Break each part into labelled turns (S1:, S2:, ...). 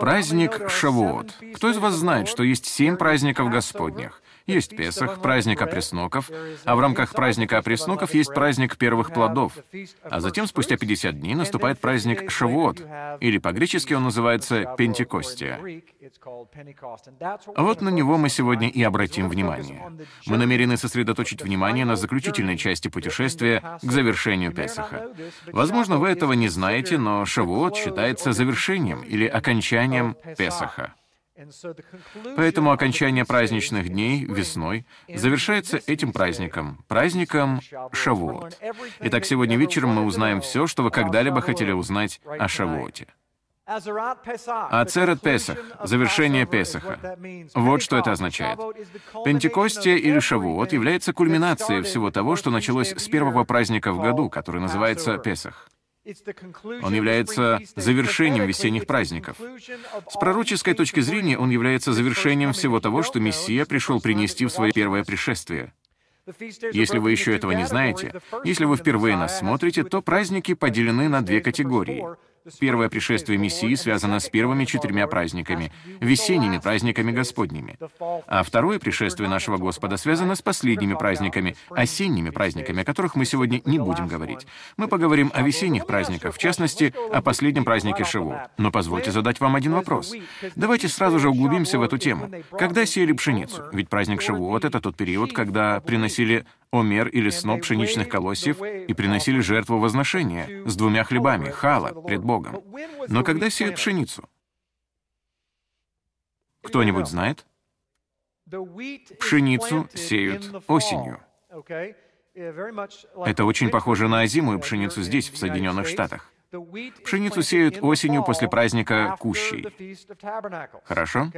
S1: Праздник Шавуот. Кто из вас знает, что есть семь праздников Господних? Есть Песах, праздник опресноков, а в рамках праздника опресноков есть праздник первых плодов. А затем, спустя 50 дней, наступает праздник Шавуот, или по-гречески он называется Пентекостия. Вот на него мы сегодня и обратим внимание. Мы намерены сосредоточить внимание на заключительной части путешествия к завершению Песаха. Возможно, вы этого не знаете, но Шавуот считается завершением или окончанием Песаха. Поэтому окончание праздничных дней весной завершается этим праздником, праздником Шавуот. Итак, сегодня вечером мы узнаем все, что вы когда-либо хотели узнать о Шавуоте. Ацерет Песах — завершение Песаха. Вот что это означает. Пентекостия или Шавуот является кульминацией всего того, что началось с первого праздника в году, который называется Песах. Он является завершением весенних праздников. С пророческой точки зрения он является завершением всего того, что Мессия пришел принести в свое первое пришествие. Если вы еще этого не знаете, если вы впервые нас смотрите, то праздники поделены на две категории — Первое пришествие Мессии связано с первыми четырьмя праздниками, весенними праздниками Господними. А второе пришествие нашего Господа связано с последними праздниками, осенними праздниками, о которых мы сегодня не будем говорить. Мы поговорим о весенних праздниках, в частности, о последнем празднике Шиву. Но позвольте задать вам один вопрос. Давайте сразу же углубимся в эту тему. Когда сеяли пшеницу? Ведь праздник Шивуот — это тот период, когда приносили омер или сноп пшеничных колосьев и приносили жертву возношения с двумя хлебами, хала, пред Богом. Но когда сеют пшеницу? Кто-нибудь знает? Пшеницу сеют осенью. Это очень похоже на озимую пшеницу здесь, в Соединенных Штатах. Пшеницу сеют осенью после праздника Кущей. Хорошо?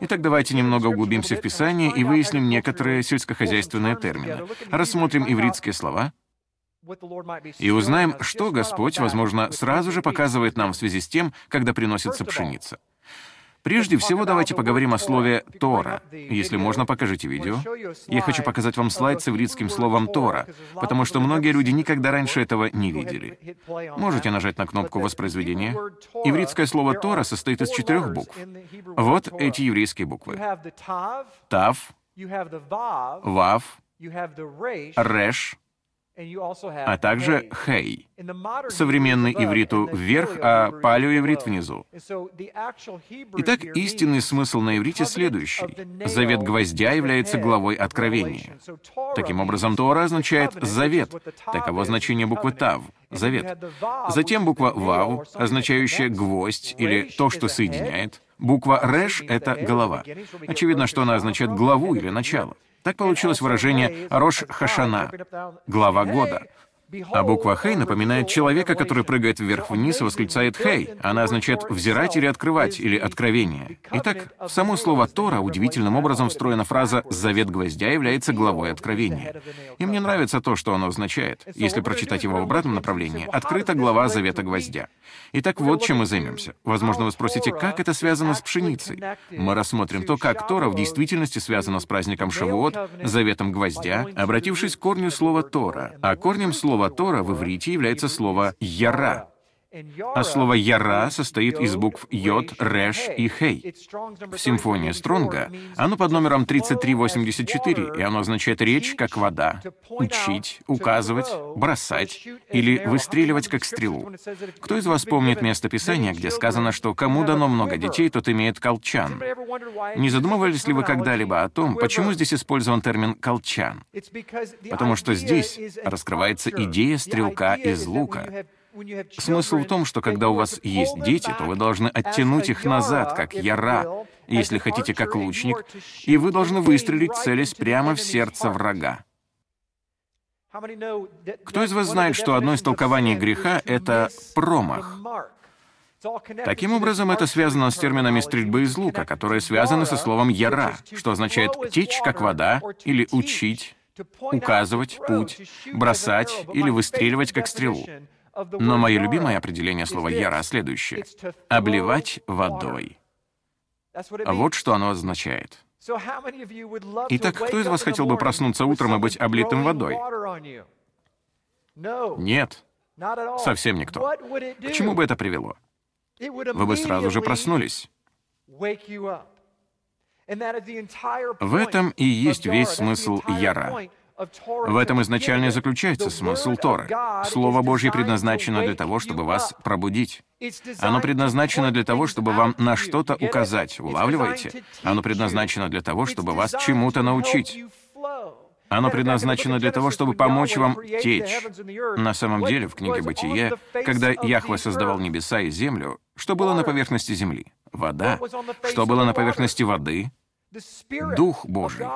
S1: Итак, давайте немного углубимся в Писание и выясним некоторые сельскохозяйственные термины. Рассмотрим ивритские слова и узнаем, что Господь, возможно, сразу же показывает нам в связи с тем, когда приносится пшеница. Прежде всего, давайте поговорим о слове «Тора». Если можно, покажите видео. Я хочу показать вам слайд с ивритским словом «Тора», потому что многие люди никогда раньше этого не видели. Можете нажать на кнопку воспроизведения. Ивритское слово «Тора» состоит из четырех букв. Вот эти еврейские буквы. Тав, Вав, Реш, а также хей. Современный ивриту вверх, а палеоиврит внизу. Итак, истинный смысл на иврите следующий. Завет гвоздя является главой откровения. Таким образом, Тора означает «завет». Таково значение буквы «тав» — «завет». Затем буква «вау», означающая «гвоздь» или «то, что соединяет». Буква «реш» — это «голова». Очевидно, что она означает «главу» или «начало». Так получилось выражение «Рош Хашана» — «глава года». А буква «Хей» напоминает человека, который прыгает вверх-вниз и восклицает «Хей». Она означает «взирать» или «открывать» или «откровение». Итак, в само слово «Тора» удивительным образом встроена фраза «Завет гвоздя» является главой откровения. И мне нравится то, что оно означает. Если прочитать его в обратном направлении, открыта глава Завета гвоздя. Итак, вот чем мы займемся. Возможно, вы спросите, как это связано с пшеницей? Мы рассмотрим то, как Тора в действительности связана с праздником Шавуот, Заветом гвоздя, обратившись к корню слова «Тора». А корнем слова слова Тора в иврите является слово «яра», а слово «яра» состоит из букв «йод», «реш» и «хей». В симфонии Стронга оно под номером 3384, и оно означает «речь как вода», «учить», «указывать», «бросать» или «выстреливать как стрелу». Кто из вас помнит место Писания, где сказано, что кому дано много детей, тот имеет колчан? Не задумывались ли вы когда-либо о том, почему здесь использован термин «колчан»? Потому что здесь раскрывается идея стрелка из лука — Смысл в том, что когда у вас есть дети, то вы должны оттянуть их назад, как яра, если хотите, как лучник, и вы должны выстрелить, целясь прямо в сердце врага. Кто из вас знает, что одно из толкований греха — это промах? Таким образом, это связано с терминами стрельбы из лука, которые связаны со словом «яра», что означает «течь, как вода» или «учить», «указывать путь», «бросать» или «выстреливать, как стрелу». Но мое любимое определение слова «яра» следующее — «обливать водой». Вот что оно означает. Итак, кто из вас хотел бы проснуться утром и быть облитым водой? Нет, совсем никто. К чему бы это привело? вы бы сразу же проснулись. В этом и есть весь смысл Яра. В этом изначально и заключается смысл Торы. Слово Божье предназначено для того, чтобы вас пробудить. Оно предназначено для того, чтобы вам на что-то указать. Улавливаете? Оно предназначено для того, чтобы вас чему-то научить. Оно предназначено для того, чтобы помочь вам течь. На самом деле, в книге «Бытие», когда Яхве создавал небеса и землю, что было на поверхности земли? Вода. Что было на поверхности воды? Дух Божий.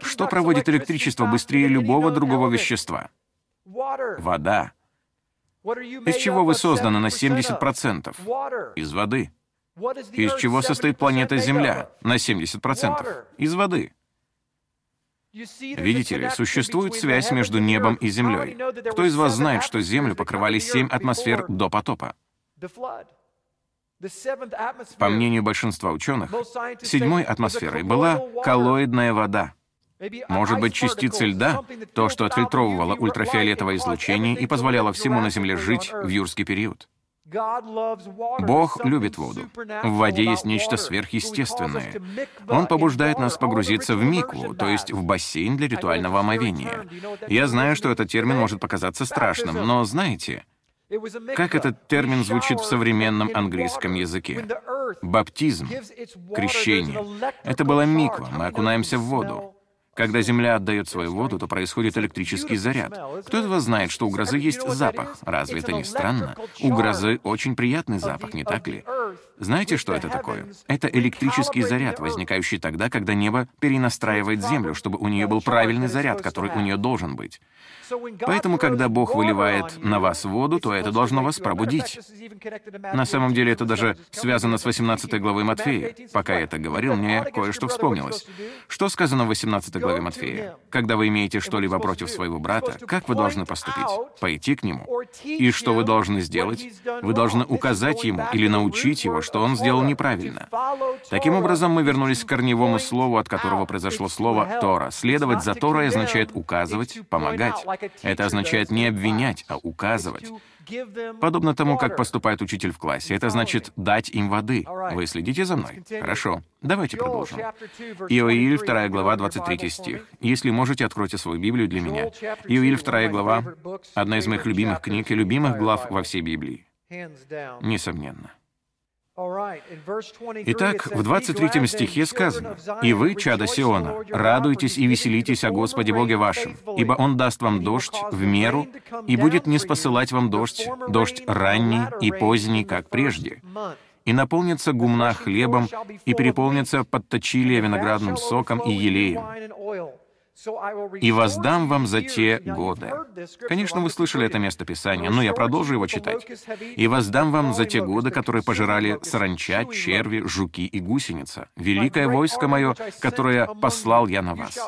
S1: Что проводит электричество быстрее любого другого вещества? Вода. Из чего вы созданы на 70%? Из воды. Из чего состоит планета Земля? На 70%. Из воды. Видите ли, существует связь между небом и землей. Кто из вас знает, что Землю покрывали семь атмосфер до потопа? По мнению большинства ученых, седьмой атмосферой была коллоидная вода. Может быть, частицы льда, то, что отфильтровывало ультрафиолетовое излучение и позволяло всему на Земле жить в юрский период. Бог любит воду. В воде есть нечто сверхъестественное. Он побуждает нас погрузиться в микву, то есть в бассейн для ритуального омовения. Я знаю, что этот термин может показаться страшным, но знаете, как этот термин звучит в современном английском языке? Баптизм, крещение. Это была миква, мы окунаемся в воду. Когда Земля отдает свою воду, то происходит электрический заряд. Кто из вас знает, что у грозы есть запах? Разве это не странно? У грозы очень приятный запах, не так ли? Знаете, что это такое? Это электрический заряд, возникающий тогда, когда небо перенастраивает Землю, чтобы у нее был правильный заряд, который у нее должен быть. Поэтому, когда Бог выливает на вас воду, то это должно вас пробудить. На самом деле это даже связано с 18 главой Матфея. Пока я это говорил, мне кое-что вспомнилось. Что сказано в 18 главе Матфея? Когда вы имеете что-либо против своего брата, как вы должны поступить? Пойти к нему. И что вы должны сделать? Вы должны указать ему или научить его, что он сделал неправильно. Таким образом, мы вернулись к корневому слову, от которого произошло слово «Тора». Следовать за Торой означает указывать, помогать. Это означает не обвинять, а указывать. Подобно тому, как поступает учитель в классе. Это значит дать им воды. Вы следите за мной? Хорошо. Давайте продолжим. Иоиль, 2 глава, 23 стих. Если можете, откройте свою Библию для меня. Иоиль, 2 глава, одна из моих любимых книг и любимых глав во всей Библии. Несомненно. Итак, в 23 стихе сказано, «И вы, чада Сиона, радуйтесь и веселитесь о Господе Боге вашем, ибо Он даст вам дождь в меру, и будет не спосылать вам дождь, дождь ранний и поздний, как прежде, и наполнится гумна хлебом, и переполнится подточилия виноградным соком и елеем, «И воздам вам за те годы». Конечно, вы слышали это место Писания, но я продолжу его читать. «И воздам вам за те годы, которые пожирали саранча, черви, жуки и гусеница, великое войско мое, которое послал я на вас.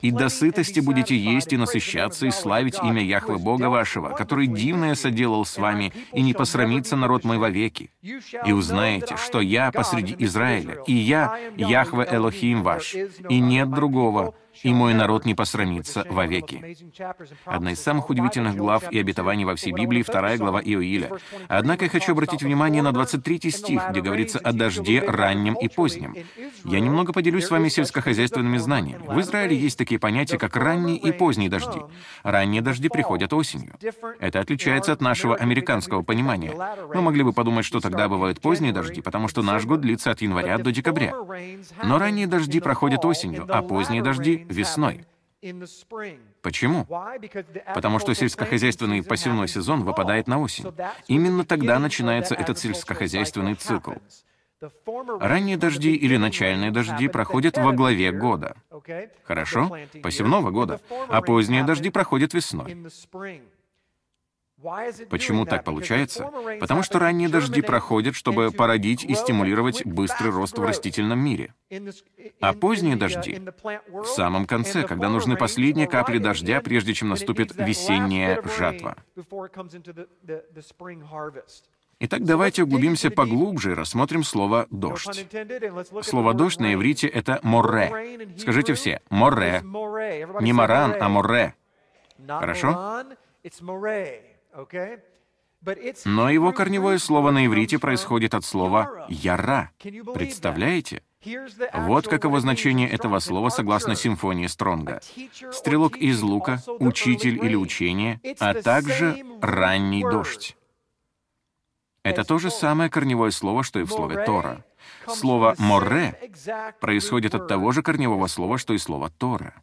S1: И до сытости будете есть и насыщаться, и славить имя Яхвы Бога вашего, который дивное соделал с вами, и не посрамится народ мой вовеки. И узнаете, что я посреди Израиля, и я Яхве Элохим ваш, и нет другого, и мой народ не посрамится вовеки». Одна из самых удивительных глав и обетований во всей Библии, вторая глава Иоиля. Однако я хочу обратить внимание на 23 стих, где говорится о дожде раннем и позднем. Я немного поделюсь с вами сельскохозяйственными знаниями. В Израиле есть такие понятия, как ранние и поздние дожди. Ранние дожди приходят осенью. Это отличается от нашего американского понимания. Мы могли бы подумать, что тогда бывают поздние дожди, потому что наш год длится от января до декабря. Но ранние дожди проходят осенью, а поздние дожди — весной. Почему? Потому что сельскохозяйственный посевной сезон выпадает на осень. Именно тогда начинается этот сельскохозяйственный цикл. Ранние дожди или начальные дожди проходят во главе года. Хорошо? Посевного года. А поздние дожди проходят весной. Почему так получается? Потому что ранние дожди проходят, чтобы породить и стимулировать быстрый рост в растительном мире. А поздние дожди — в самом конце, когда нужны последние капли дождя, прежде чем наступит весенняя жатва. Итак, давайте углубимся поглубже и рассмотрим слово «дождь». Слово «дождь» на иврите — это «море». Скажите все «море». Не «маран», а «море». Хорошо? Но его корневое слово на иврите происходит от слова «яра». Представляете? Вот каково значение этого слова согласно симфонии Стронга. Стрелок из лука, учитель или учение, а также ранний дождь. Это то же самое корневое слово, что и в слове «Тора». Слово «море» происходит от того же корневого слова, что и слово «Тора».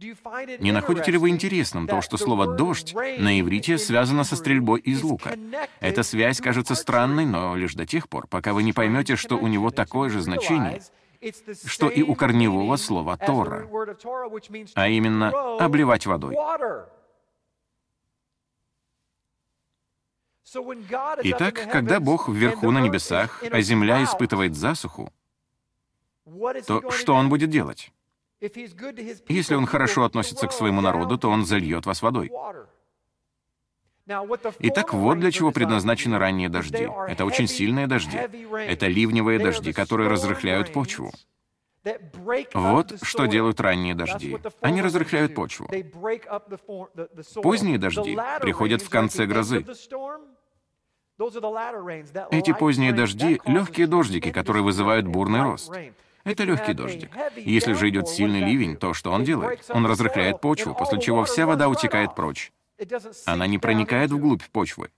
S1: Не находите ли вы интересным то, что слово «дождь» на иврите связано со стрельбой из лука? Эта связь кажется странной, но лишь до тех пор, пока вы не поймете, что у него такое же значение, что и у корневого слова «тора», а именно «обливать водой». Итак, когда Бог вверху на небесах, а земля испытывает засуху, то что Он будет делать? Если Он хорошо относится к своему народу, то Он зальет вас водой. Итак, вот для чего предназначены ранние дожди. Это очень сильные дожди. Это ливневые дожди, которые разрыхляют почву. Вот что делают ранние дожди. Они разрыхляют почву. Поздние дожди приходят в конце грозы. Эти поздние дожди — легкие дождики, которые вызывают бурный рост. Это легкий дождик. Если же идет сильный ливень, то что он делает? Он разрыхляет почву, после чего вся вода утекает прочь. Она не проникает вглубь почвы.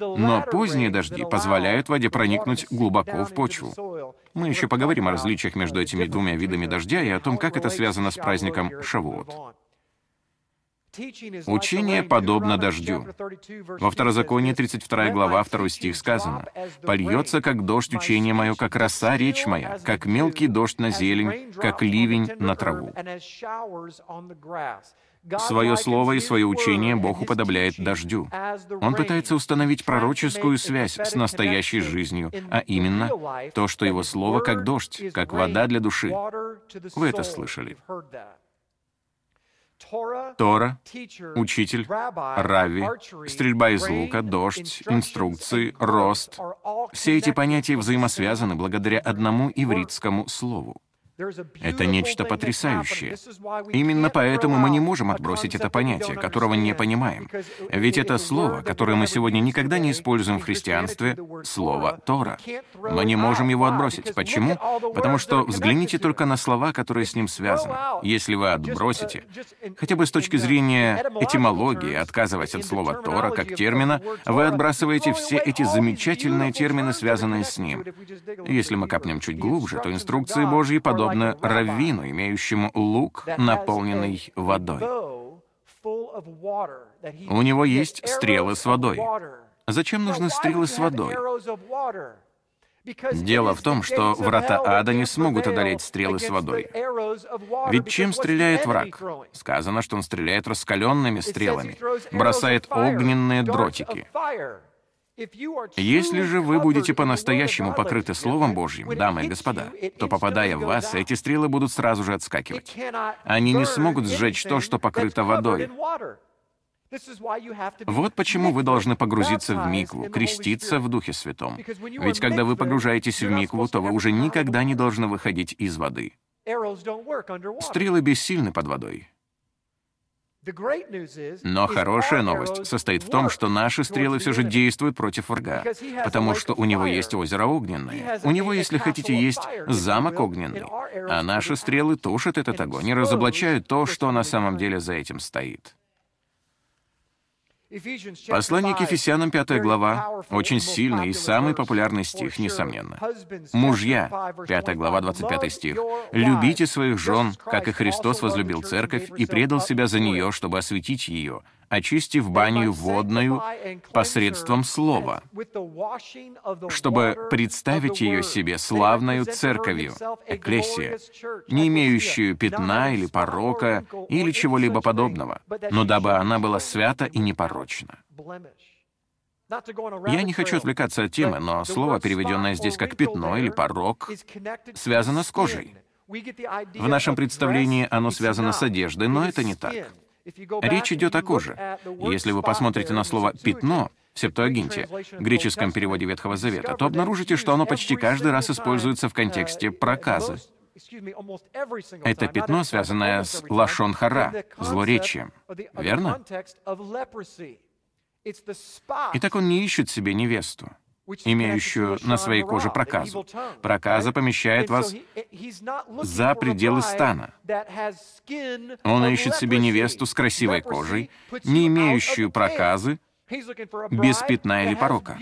S1: Но поздние дожди позволяют воде проникнуть глубоко в почву. Мы еще поговорим о различиях между этими двумя видами дождя и о том, как это связано с праздником Шавуот. Учение подобно дождю. Во Второзаконии 32 глава, 2 стих сказано, «Польется, как дождь учение мое, как роса речь моя, как мелкий дождь на зелень, как ливень на траву». Свое слово и свое учение Бог уподобляет дождю. Он пытается установить пророческую связь с настоящей жизнью, а именно то, что его слово как дождь, как вода для души. Вы это слышали. Тора, учитель, рави, стрельба из лука, дождь, инструкции, рост — все эти понятия взаимосвязаны благодаря одному ивритскому слову. Это нечто потрясающее. Именно поэтому мы не можем отбросить это понятие, которого не понимаем. Ведь это слово, которое мы сегодня никогда не используем в христианстве, слово Тора. Мы не можем его отбросить. Почему? Потому что взгляните только на слова, которые с ним связаны. Если вы отбросите, хотя бы с точки зрения этимологии, отказываясь от слова Тора как термина, вы отбрасываете все эти замечательные термины, связанные с ним. Если мы копнем чуть глубже, то инструкции Божьи подобны подобно раввину, имеющему лук, наполненный водой. У него есть стрелы с водой. Зачем нужны стрелы с водой? Дело в том, что врата ада не смогут одолеть стрелы с водой. Ведь чем стреляет враг? Сказано, что он стреляет раскаленными стрелами, бросает огненные дротики. Если же вы будете по-настоящему покрыты Словом Божьим, дамы и господа, то, попадая в вас, эти стрелы будут сразу же отскакивать. Они не смогут сжечь то, что покрыто водой. Вот почему вы должны погрузиться в микву, креститься в Духе Святом. Ведь когда вы погружаетесь в микву, то вы уже никогда не должны выходить из воды. Стрелы бессильны под водой. Но хорошая новость состоит в том, что наши стрелы все же действуют против врага, потому что у него есть озеро огненное, у него, если хотите, есть замок огненный, а наши стрелы тушат этот огонь и разоблачают то, что на самом деле за этим стоит. Послание к Ефесянам, 5 глава, очень сильный и самый популярный стих, несомненно. «Мужья», 5 глава, 25 стих, «любите своих жен, как и Христос возлюбил церковь и предал себя за нее, чтобы осветить ее, очистив баню водную посредством слова, чтобы представить ее себе славною церковью, экклесия, не имеющую пятна или порока или чего-либо подобного, но дабы она была свята и непорочна. Я не хочу отвлекаться от темы, но слово, переведенное здесь как «пятно» или «порог», связано с кожей. В нашем представлении оно связано с одеждой, но это не так. Речь идет о коже. Если вы посмотрите на слово «пятно» в Септуагинте, греческом переводе Ветхого Завета, то обнаружите, что оно почти каждый раз используется в контексте проказы. Это пятно, связанное с лашон хара, злоречием. Верно? Итак, он не ищет себе невесту, имеющую на своей коже проказу. Проказа помещает вас за пределы стана. Он ищет себе невесту с красивой кожей, не имеющую проказы, без пятна или порока.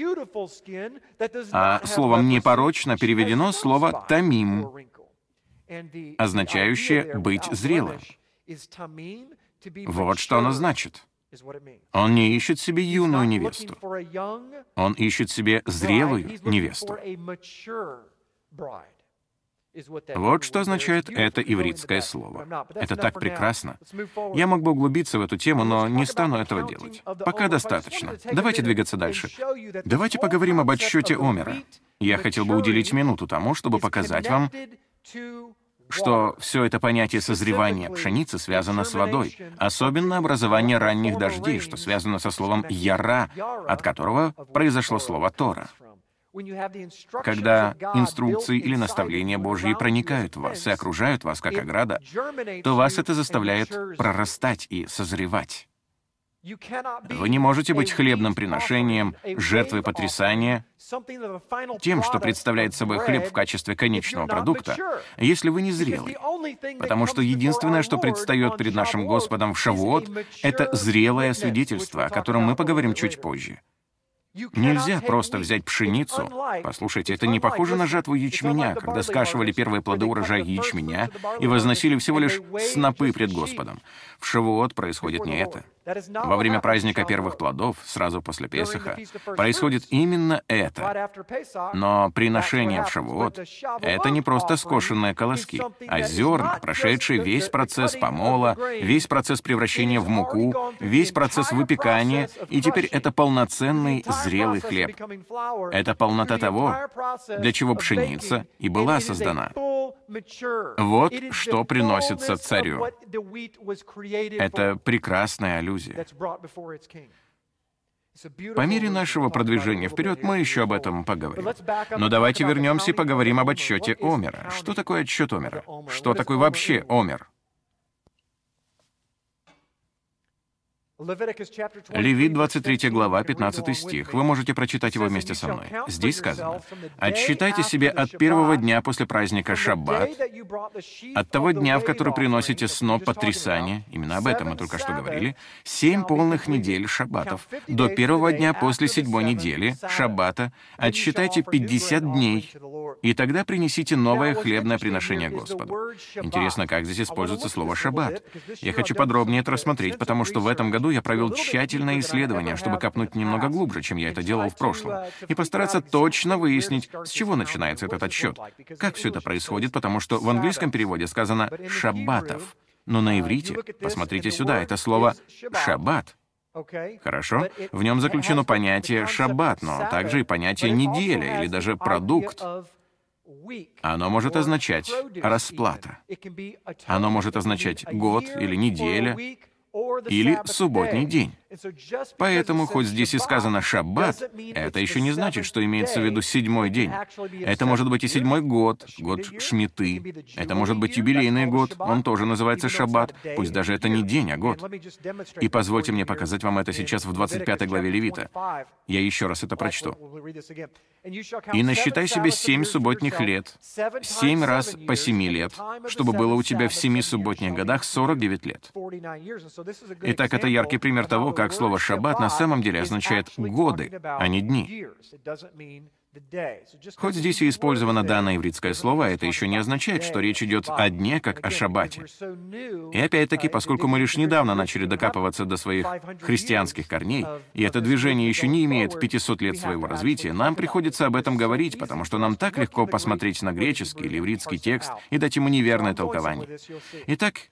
S1: А словом «непорочно» переведено слово «тамим», означающее «быть зрелым». Вот что оно значит. Он не ищет себе юную невесту. Он ищет себе зрелую невесту. Вот что означает это ивритское слово. Это так прекрасно. Я мог бы углубиться в эту тему, но не стану этого делать. Пока достаточно. Давайте двигаться дальше. Давайте поговорим об отсчете Омера. Я хотел бы уделить минуту тому, чтобы показать вам, что все это понятие созревания пшеницы связано с водой, особенно образование ранних дождей, что связано со словом «яра», от которого произошло слово «тора». Когда инструкции или наставления Божьи проникают в вас и окружают вас как ограда, то вас это заставляет прорастать и созревать. Вы не можете быть хлебным приношением, жертвой потрясания, тем, что представляет собой хлеб в качестве конечного продукта, если вы не зрелый. Потому что единственное, что предстает перед нашим Господом в Шавуот, это зрелое свидетельство, о котором мы поговорим чуть позже. Нельзя просто взять пшеницу. Послушайте, это не похоже на жатву ячменя, когда скашивали первые плоды урожая ячменя и возносили всего лишь снопы пред Господом. В Шавуот происходит не это. Во время праздника первых плодов, сразу после Песаха, происходит именно это. Но приношение в Шавуот — это не просто скошенные колоски, а зерна, прошедшие весь процесс помола, весь процесс превращения в муку, весь процесс выпекания, и теперь это полноценный зрелый хлеб. Это полнота того, для чего пшеница и была создана. Вот что приносится царю. Это прекрасная аллюзия. По мере нашего продвижения вперед мы еще об этом поговорим. Но давайте вернемся и поговорим об отчете Омера. Что такое отчет Омера? Что такое вообще Омер? Левит, 23 глава, 15 стих. Вы можете прочитать его вместе со мной. Здесь сказано, «Отсчитайте себе от первого дня после праздника Шаббат, от того дня, в который приносите сноп потрясания, именно об этом мы только что говорили, семь полных недель Шаббатов, до первого дня после седьмой недели Шаббата, отсчитайте 50 дней, и тогда принесите новое хлебное приношение Господу». Интересно, как здесь используется слово «шаббат». Я хочу подробнее это рассмотреть, потому что в этом году году я провел тщательное исследование, чтобы копнуть немного глубже, чем я это делал в прошлом, и постараться точно выяснить, с чего начинается этот отсчет, как все это происходит, потому что в английском переводе сказано «шаббатов», но на иврите, посмотрите сюда, это слово «шаббат». Хорошо? В нем заключено понятие «шаббат», но также и понятие «неделя» или даже «продукт». Оно может означать расплата. Оно может означать год или неделя, или субботний день. Поэтому, хоть здесь и сказано «шаббат», это еще не значит, что имеется в виду седьмой день. Это может быть и седьмой год, год Шмиты. Это может быть юбилейный год, он тоже называется шаббат, пусть даже это не день, а год. И позвольте мне показать вам это сейчас в 25 главе Левита. Я еще раз это прочту. «И насчитай себе семь субботних лет, семь раз по семи лет, чтобы было у тебя в семи субботних годах 49 лет». Итак, это яркий пример того, как слово «шаббат» на самом деле означает «годы», а не «дни». Хоть здесь и использовано данное ивритское слово, это еще не означает, что речь идет о дне, как о шаббате. И опять-таки, поскольку мы лишь недавно начали докапываться до своих христианских корней, и это движение еще не имеет 500 лет своего развития, нам приходится об этом говорить, потому что нам так легко посмотреть на греческий или ивритский текст и дать ему неверное толкование. Итак,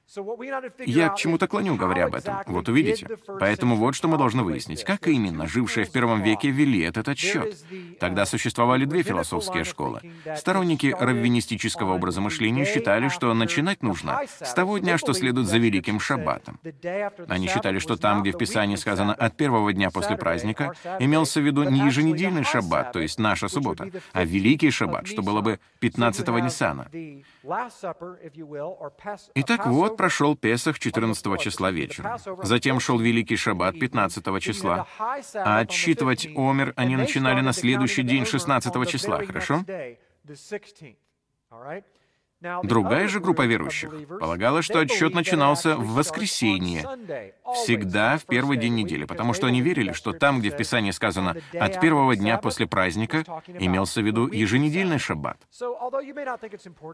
S1: я к чему-то клоню, говоря об этом. Вот увидите. Поэтому вот что мы должны выяснить. Как именно жившие в первом веке вели этот отсчет? Тогда существует существовали две философские школы. Сторонники раввинистического образа мышления считали, что начинать нужно с того дня, что следует за Великим Шаббатом. Они считали, что там, где в Писании сказано «от первого дня после праздника», имелся в виду не еженедельный шаббат, то есть наша суббота, а Великий Шаббат, что было бы 15-го Ниссана. Итак, вот прошел Песах 14 числа вечером. Затем шел Великий Шаббат 15 числа. А отсчитывать Омер они начинали на следующий день 16 числа, хорошо? Другая же группа верующих полагала, что отсчет начинался в воскресенье, всегда в первый день недели, потому что они верили, что там, где в Писании сказано «от первого дня после праздника», имелся в виду еженедельный шаббат.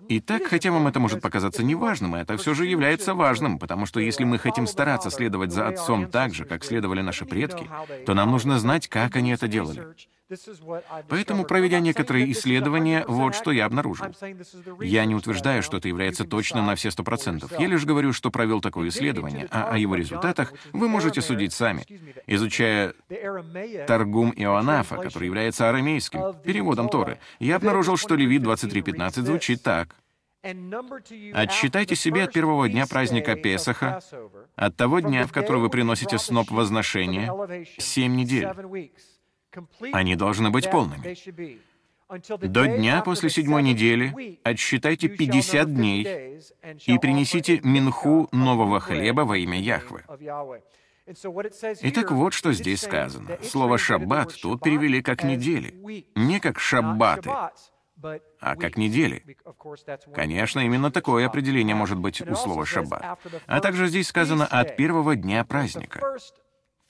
S1: Итак, хотя вам это может показаться неважным, это все же является важным, потому что если мы хотим стараться следовать за Отцом так же, как следовали наши предки, то нам нужно знать, как они это делали. Поэтому, проведя некоторые исследования, вот что я обнаружил. Я не утверждаю, что это является точным на все сто процентов. Я лишь говорю, что провел такое исследование, а о его результатах вы можете судить сами, изучая Таргум Иоаннафа, который является арамейским переводом Торы. Я обнаружил, что Левит 23.15 звучит так. Отсчитайте себе от первого дня праздника Песаха, от того дня, в который вы приносите сноп возношения, семь недель. Они должны быть полными. До дня после седьмой недели отсчитайте 50 дней и принесите минху нового хлеба во имя Яхвы. Итак, вот что здесь сказано. Слово «шаббат» тут перевели как «недели». Не как «шаббаты», а как недели. Конечно, именно такое определение может быть у слова «шаббат». А также здесь сказано «от первого дня праздника».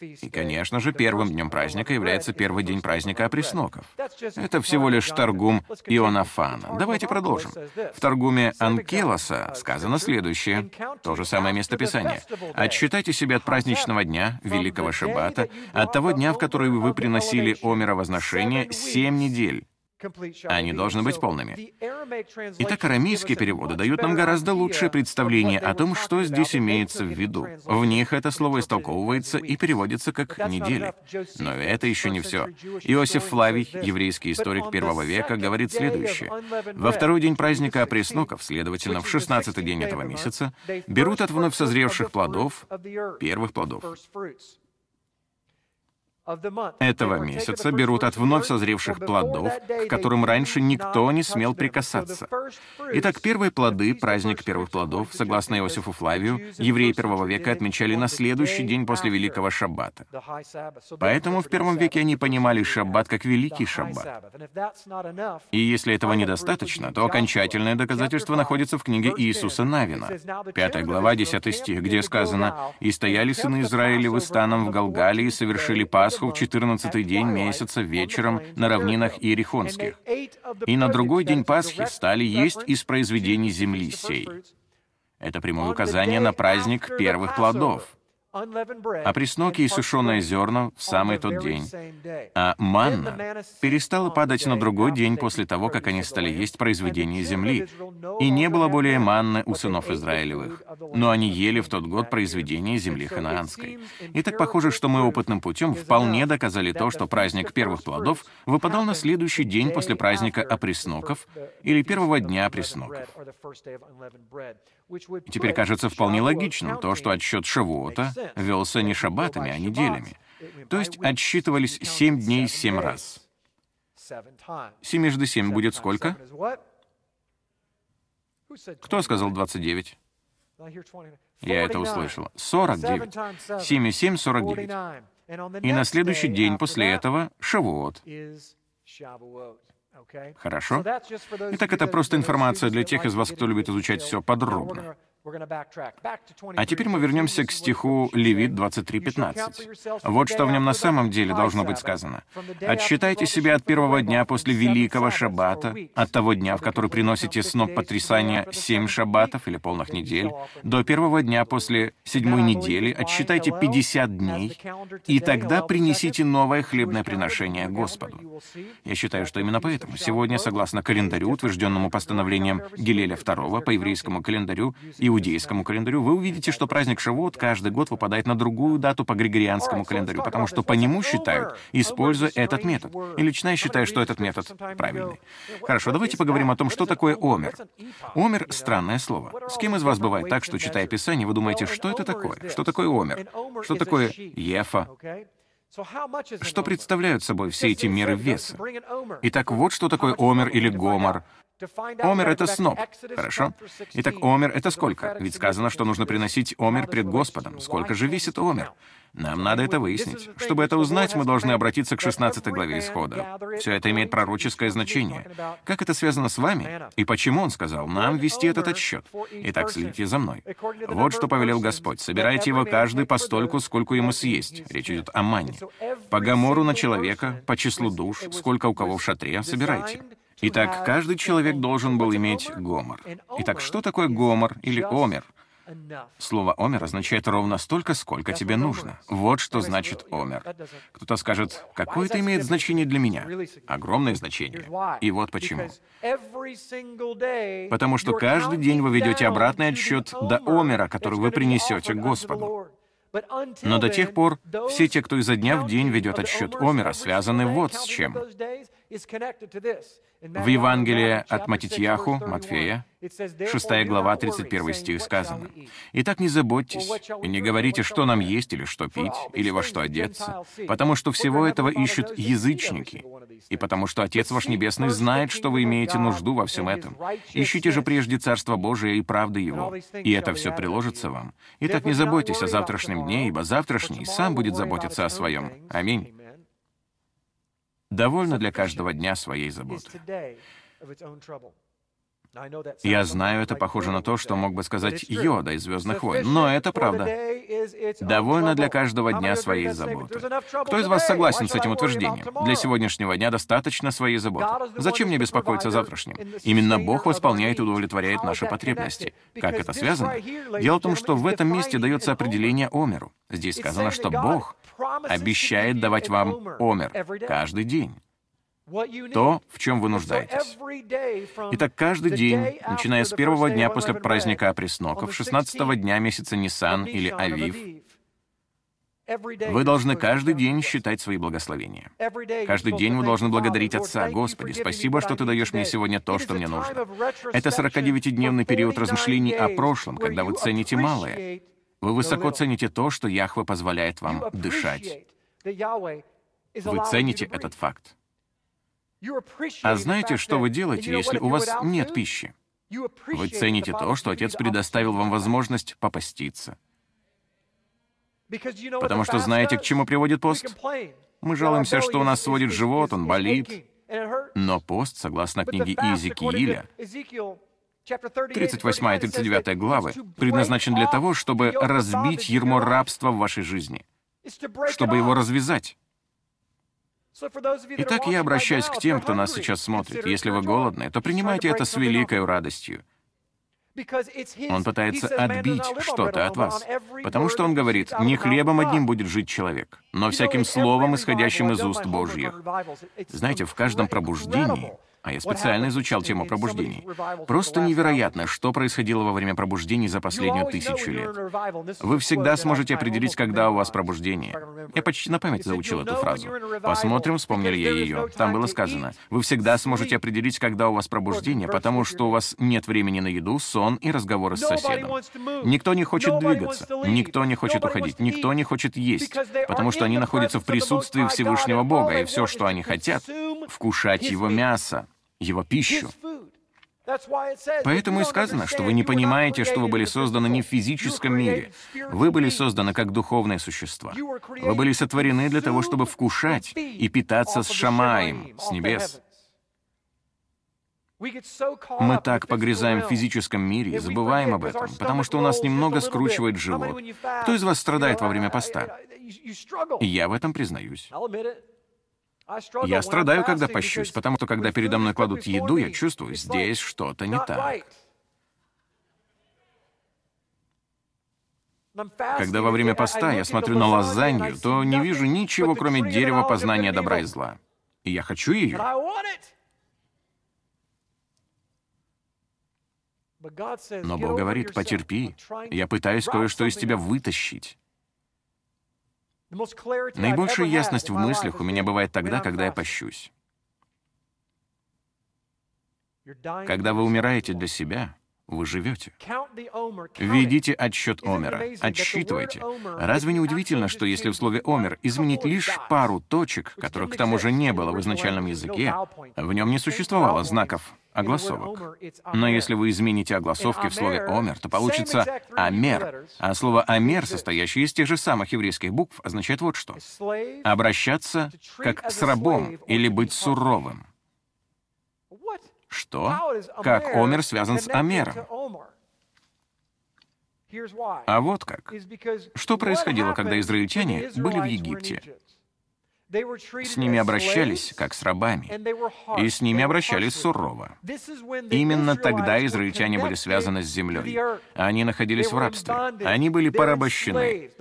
S1: И, конечно же, первым днем праздника является первый день праздника опресноков. Это всего лишь торгум Ионафана. Давайте продолжим. В торгуме Анкелоса сказано следующее, то же самое местописание. «Отсчитайте себя от праздничного дня, Великого Шаббата, от того дня, в который вы приносили омера возношения, семь недель, они должны быть полными. Итак, арамейские переводы дают нам гораздо лучшее представление о том, что здесь имеется в виду. В них это слово истолковывается и переводится как «недели». Но это еще не все. Иосиф Флавий, еврейский историк первого века, говорит следующее. «Во второй день праздника опресноков, следовательно, в шестнадцатый день этого месяца, берут от вновь созревших плодов, первых плодов, этого месяца берут от вновь созревших плодов, к которым раньше никто не смел прикасаться. Итак, первые плоды, праздник первых плодов, согласно Иосифу Флавию, евреи первого века отмечали на следующий день после Великого Шаббата. Поэтому в первом веке они понимали Шаббат как Великий Шаббат. И если этого недостаточно, то окончательное доказательство находится в книге Иисуса Навина, 5 глава, 10 стих, где сказано «И стояли сыны Израилевы станом в Галгале и совершили Пасху, Пасху в четырнадцатый день месяца вечером на равнинах Иерихонских. И на другой день Пасхи стали есть из произведений земли сей. Это прямое указание на праздник первых плодов — а пресноки и сушеные зерна в самый тот день. А манна перестала падать на другой день после того, как они стали есть произведения земли. И не было более манны у сынов Израилевых, но они ели в тот год произведения земли ханаанской. И так похоже, что мы опытным путем вполне доказали то, что праздник первых плодов выпадал на следующий день после праздника опресноков или первого дня опресноков. И теперь кажется вполне логичным то, что отсчет Шавуота велся не шаббатами, а неделями. То есть отсчитывались семь дней семь раз. Семежды семь будет сколько? Кто сказал 29? Я это услышал. 49. 7 и 7 — 49. И на следующий день после этого — Шавуот. Хорошо? Итак, это просто информация для тех из вас, кто любит изучать все подробно. А теперь мы вернемся к стиху Левит 23.15. Вот что в нем на самом деле должно быть сказано. «Отсчитайте себя от первого дня после Великого Шаббата, от того дня, в который приносите сноп потрясания семь шаббатов или полных недель, до первого дня после седьмой недели отсчитайте 50 дней, и тогда принесите новое хлебное приношение Господу». Я считаю, что именно поэтому сегодня, согласно календарю, утвержденному постановлением Гилеля II по еврейскому календарю, и иудейскому календарю, вы увидите, что праздник Шавуот каждый год выпадает на другую дату по григорианскому календарю, потому что по нему считают, используя этот метод. И лично я считаю, что этот метод правильный. Хорошо, давайте поговорим о том, что такое омер. Омер — странное слово. С кем из вас бывает так, что, читая Писание, вы думаете, что это такое? Что такое омер? Что такое ефа? Что представляют собой все эти меры веса? Итак, вот что такое омер или гомор. Омер — это сноп, хорошо? Итак, омер — это сколько? Ведь сказано, что нужно приносить омер пред Господом. Сколько же весит омер? Нам надо это выяснить. Чтобы это узнать, мы должны обратиться к 16 главе Исхода. Все это имеет пророческое значение. Как это связано с вами? И почему он сказал нам вести этот отсчет? Итак, следите за мной. Вот что повелел Господь. Собирайте его каждый по стольку, сколько ему съесть. Речь идет о манне. По гамору на человека, по числу душ, сколько у кого в шатре, собирайте. Итак, каждый человек должен был иметь гомор. Итак, что такое гомор или омер? Слово «омер» означает ровно столько, сколько тебе нужно. Вот что значит «омер». Кто-то скажет, какое это имеет значение для меня? Огромное значение. И вот почему. Потому что каждый день вы ведете обратный отсчет до омера, который вы принесете Господу. Но до тех пор все те, кто изо дня в день ведет отсчет Омера, связаны вот с чем. В Евангелии от Матитьяху, Матфея, 6 глава, 31 стих сказано. «Итак, не заботьтесь, и не говорите, что нам есть или что пить, или во что одеться, потому что всего этого ищут язычники, и потому что Отец ваш Небесный знает, что вы имеете нужду во всем этом. Ищите же прежде Царство Божие и правды Его, и это все приложится вам. Итак, не заботьтесь о завтрашнем дне, ибо завтрашний сам будет заботиться о своем. Аминь. Довольно для каждого дня своей заботы. Я знаю, это похоже на то, что мог бы сказать Йода из «Звездных войн», но это правда. Довольно для каждого дня своей заботы. Кто из вас согласен с этим утверждением? Для сегодняшнего дня достаточно своей заботы. Зачем мне беспокоиться о завтрашнем? Именно Бог восполняет и удовлетворяет наши потребности. Как это связано? Дело в том, что в этом месте дается определение Омеру. Здесь сказано, что Бог обещает давать вам Омер каждый день то, в чем вы нуждаетесь. Итак, каждый день, начиная с первого дня после праздника Опресноков, 16 дня месяца Нисан или Авив, вы должны каждый день считать свои благословения. Каждый день вы должны благодарить Отца. Господи, спасибо, что Ты даешь мне сегодня то, что мне нужно. Это 49-дневный период размышлений о прошлом, когда вы цените малое. Вы высоко цените то, что Яхве позволяет вам дышать. Вы цените этот факт. А знаете, что вы делаете, если у вас нет пищи? Вы цените то, что Отец предоставил вам возможность попаститься. Потому что знаете, к чему приводит пост? Мы жалуемся, что у нас сводит живот, он болит. Но пост, согласно книге Иезекииля, 38 и 39 главы, предназначен для того, чтобы разбить ермо рабства в вашей жизни, чтобы его развязать. Итак, я обращаюсь к тем, кто нас сейчас смотрит. Если вы голодны, то принимайте это с великой радостью. Он пытается отбить что-то от вас, потому что он говорит, не хлебом одним будет жить человек, но всяким словом, исходящим из уст Божьих. Знаете, в каждом пробуждении а я специально изучал тему пробуждений. Просто невероятно, что происходило во время пробуждений за последнюю тысячу лет. Вы всегда сможете определить, когда у вас пробуждение. Я почти на память заучил эту фразу. Посмотрим, вспомнили я ее. Там было сказано, вы всегда сможете определить, когда у вас пробуждение, потому что у вас нет времени на еду, сон и разговоры с соседом. Никто не хочет двигаться, никто не хочет уходить, никто не хочет есть, потому что они находятся в присутствии Всевышнего Бога, и все, что они хотят, вкушать его мясо его пищу. Поэтому и сказано, что вы не понимаете, что вы были созданы не в физическом мире. Вы были созданы как духовные существа. Вы были сотворены для того, чтобы вкушать и питаться с Шамаем, с небес. Мы так погрязаем в физическом мире и забываем об этом, потому что у нас немного скручивает живот. Кто из вас страдает во время поста? Я в этом признаюсь. Я страдаю, когда пощусь, потому что когда передо мной кладут еду, я чувствую, здесь что-то не так. Когда во время поста я смотрю на лазанью, то не вижу ничего, кроме дерева познания добра и зла. И я хочу ее. Но Бог говорит, потерпи, я пытаюсь кое-что из тебя вытащить. Наибольшая ясность в мыслях у меня бывает тогда, когда я пощусь. Когда вы умираете для себя, вы живете. Ведите отсчет Омера, отсчитывайте. Разве не удивительно, что если в слове «омер» изменить лишь пару точек, которых к тому же не было в изначальном языке, в нем не существовало знаков огласовок. Но если вы измените огласовки в слове «омер», то получится «амер», а слово «амер», состоящее из тех же самых еврейских букв, означает вот что. Обращаться как с рабом или быть суровым. Что? Как Омер связан с Амером? А вот как. Что происходило, когда израильтяне были в Египте? С ними обращались как с рабами, и с ними обращались сурово. Именно тогда израильтяне были связаны с землей. Они находились в рабстве. Они были порабощены.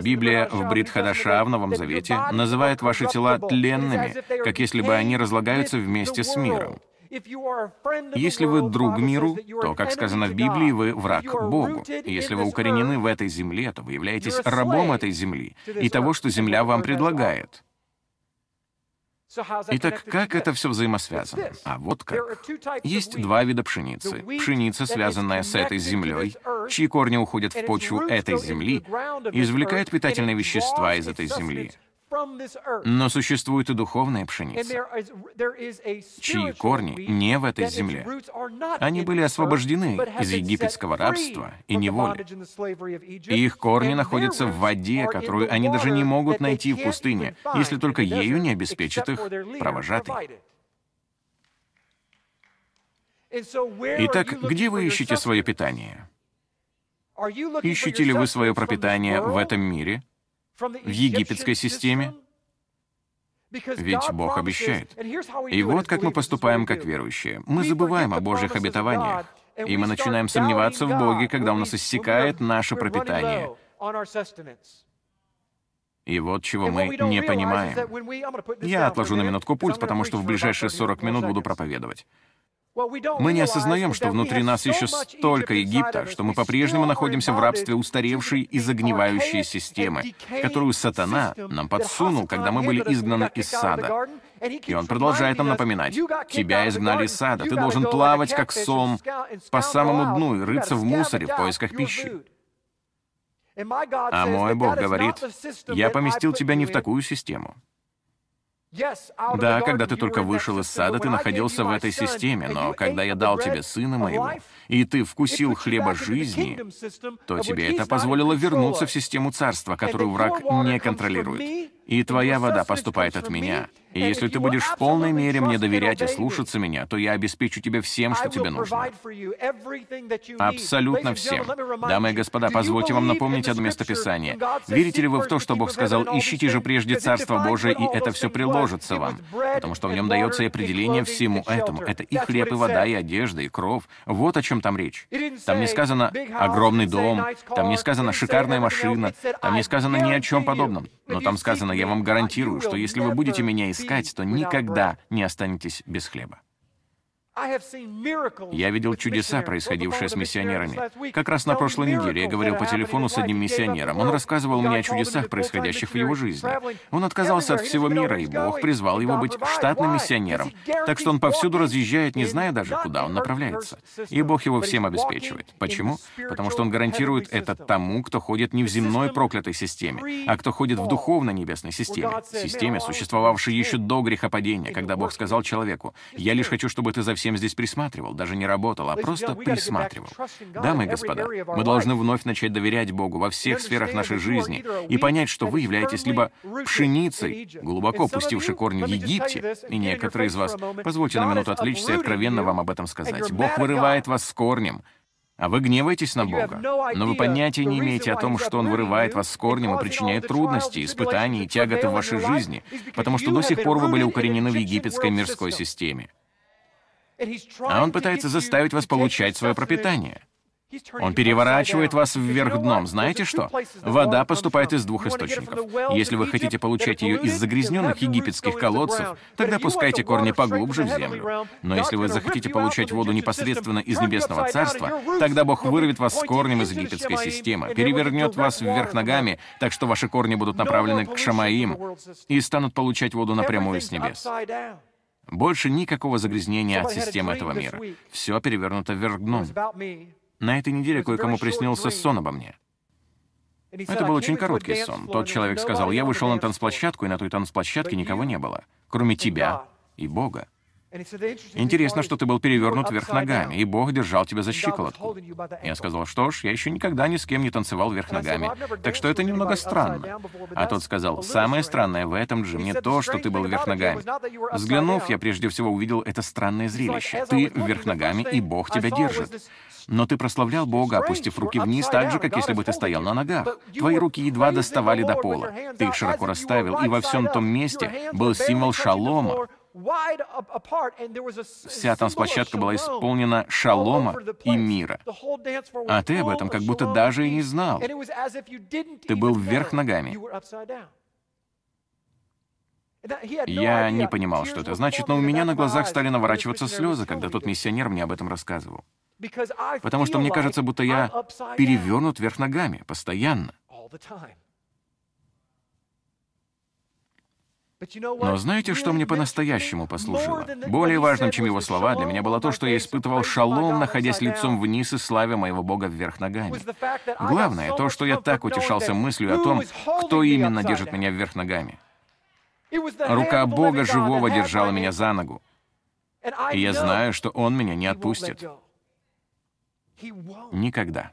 S1: Библия в Бритхадаша в Новом Завете называет ваши тела тленными, как если бы они разлагаются вместе с миром. Если вы друг миру, то, как сказано в Библии, вы враг Богу. Если вы укоренены в этой земле, то вы являетесь рабом этой земли и того, что земля вам предлагает. Итак, как это все взаимосвязано? А вот как. Есть два вида пшеницы. Пшеница, связанная с этой землей, чьи корни уходят в почву этой земли, извлекает питательные вещества из этой земли. Но существует и духовная пшеница, чьи корни не в этой земле. Они были освобождены из египетского рабства и неволи. И их корни находятся в воде, которую они даже не могут найти в пустыне, если только ею не обеспечат их провожатый. Итак, где вы ищете свое питание? Ищете ли вы свое пропитание в этом мире, в египетской системе? Ведь Бог обещает. И вот как мы поступаем как верующие. Мы забываем о Божьих обетованиях, и мы начинаем сомневаться в Боге, когда у нас иссякает наше пропитание. И вот чего мы не понимаем. Я отложу на минутку пульт, потому что в ближайшие 40 минут буду проповедовать. Мы не осознаем, что внутри нас еще столько Египта, что мы по-прежнему находимся в рабстве устаревшей и загнивающей системы, которую сатана нам подсунул, когда мы были изгнаны из сада. И он продолжает нам напоминать, «Тебя изгнали из сада, ты должен плавать, как сом, по самому дну и рыться в мусоре в поисках пищи». А мой Бог говорит, «Я поместил тебя не в такую систему. Да, когда ты только вышел из сада, ты находился в этой системе, но когда я дал тебе сына моего, и ты вкусил хлеба жизни, то тебе это позволило вернуться в систему царства, которую враг не контролирует. И твоя вода поступает от меня. И если ты будешь в полной мере мне доверять и слушаться меня, то я обеспечу тебе всем, что тебе нужно. Абсолютно всем. Дамы и господа, позвольте вам напомнить одно местописание. Верите ли вы в то, что Бог сказал, «Ищите же прежде Царство Божие, и это все приложится вам», потому что в нем дается и определение всему этому. Это и хлеб, и вода, и одежда, и кров. Вот о чем там речь. Там не сказано «огромный дом», там не сказано «шикарная машина», там не сказано ни о чем подобном. Но там сказано «я вам гарантирую, что если вы будете меня искать, то никогда не останетесь без хлеба». Я видел чудеса, происходившие с миссионерами. Как раз на прошлой неделе я говорил по телефону с одним миссионером. Он рассказывал мне о чудесах, происходящих в его жизни. Он отказался от всего мира, и Бог призвал его быть штатным миссионером. Так что он повсюду разъезжает, не зная даже, куда он направляется. И Бог его всем обеспечивает. Почему? Потому что он гарантирует это тому, кто ходит не в земной проклятой системе, а кто ходит в духовной небесной системе. Системе, существовавшей еще до грехопадения, когда Бог сказал человеку, «Я лишь хочу, чтобы ты за всем здесь присматривал, даже не работал, а просто присматривал. Дамы и господа, мы должны вновь начать доверять Богу во всех сферах нашей жизни и понять, что вы являетесь либо пшеницей, глубоко пустившей корни в Египте, и некоторые из вас, позвольте на минуту отвлечься и откровенно вам об этом сказать. Бог вырывает вас с корнем, а вы гневаетесь на Бога, но вы понятия не имеете о том, что Он вырывает вас с корнем и причиняет трудности, испытания и тяготы в вашей жизни, потому что до сих пор вы были укоренены в египетской мирской системе. А он пытается заставить вас получать свое пропитание. Он переворачивает вас вверх дном. Знаете что? Вода поступает из двух источников. Если вы хотите получать ее из загрязненных египетских колодцев, тогда пускайте корни поглубже в землю. Но если вы захотите получать воду непосредственно из Небесного Царства, тогда Бог вырвет вас с корнем из египетской системы, перевернет вас вверх ногами, так что ваши корни будут направлены к Шамаим и станут получать воду напрямую с небес. Больше никакого загрязнения от системы этого мира. Все перевернуто вверх дном. На этой неделе кое-кому приснился сон обо мне. Это был очень короткий сон. Тот человек сказал, я вышел на танцплощадку, и на той танцплощадке никого не было, кроме тебя и Бога. Интересно, что ты был перевернут вверх ногами, и Бог держал тебя за щиколотку. Я сказал, что ж, я еще никогда ни с кем не танцевал вверх ногами, так что это немного странно. А тот сказал, самое странное в этом, Джим, не то, что ты был вверх ногами. Взглянув, я прежде всего увидел это странное зрелище. Ты вверх ногами, и Бог тебя держит. Но ты прославлял Бога, опустив руки вниз, так же, как если бы ты стоял на ногах. Твои руки едва доставали до пола. Ты их широко расставил, и во всем том месте был символ шалома, Вся танцплощадка была исполнена шалома и мира. А ты об этом как будто даже и не знал. Ты был вверх ногами. Я не понимал, что это значит, но у меня на глазах стали наворачиваться слезы, когда тот миссионер мне об этом рассказывал. Потому что мне кажется, будто я перевернут вверх ногами, постоянно. Но знаете, что мне по-настоящему послужило? Более важным, чем его слова, для меня было то, что я испытывал шалом, находясь лицом вниз и славя моего Бога вверх ногами. Главное, то, что я так утешался мыслью о том, кто именно держит меня вверх ногами. Рука Бога живого держала меня за ногу. И я знаю, что Он меня не отпустит. Никогда.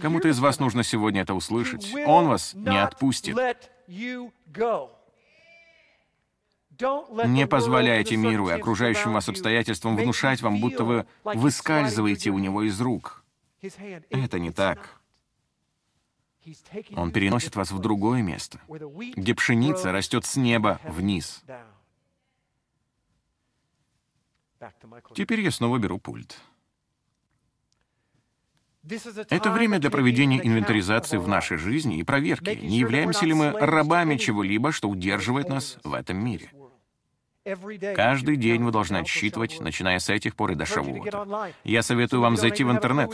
S1: Кому-то из вас нужно сегодня это услышать. Он вас не отпустит. Не позволяйте миру и окружающим вас обстоятельствам внушать вам, будто вы выскальзываете у него из рук. Это не так. Он переносит вас в другое место, где пшеница растет с неба вниз. Теперь я снова беру пульт. Это время для проведения инвентаризации в нашей жизни и проверки, не являемся ли мы рабами чего-либо, что удерживает нас в этом мире. Каждый день вы должны отсчитывать, начиная с этих пор и до Шавуота. Я советую вам зайти в интернет.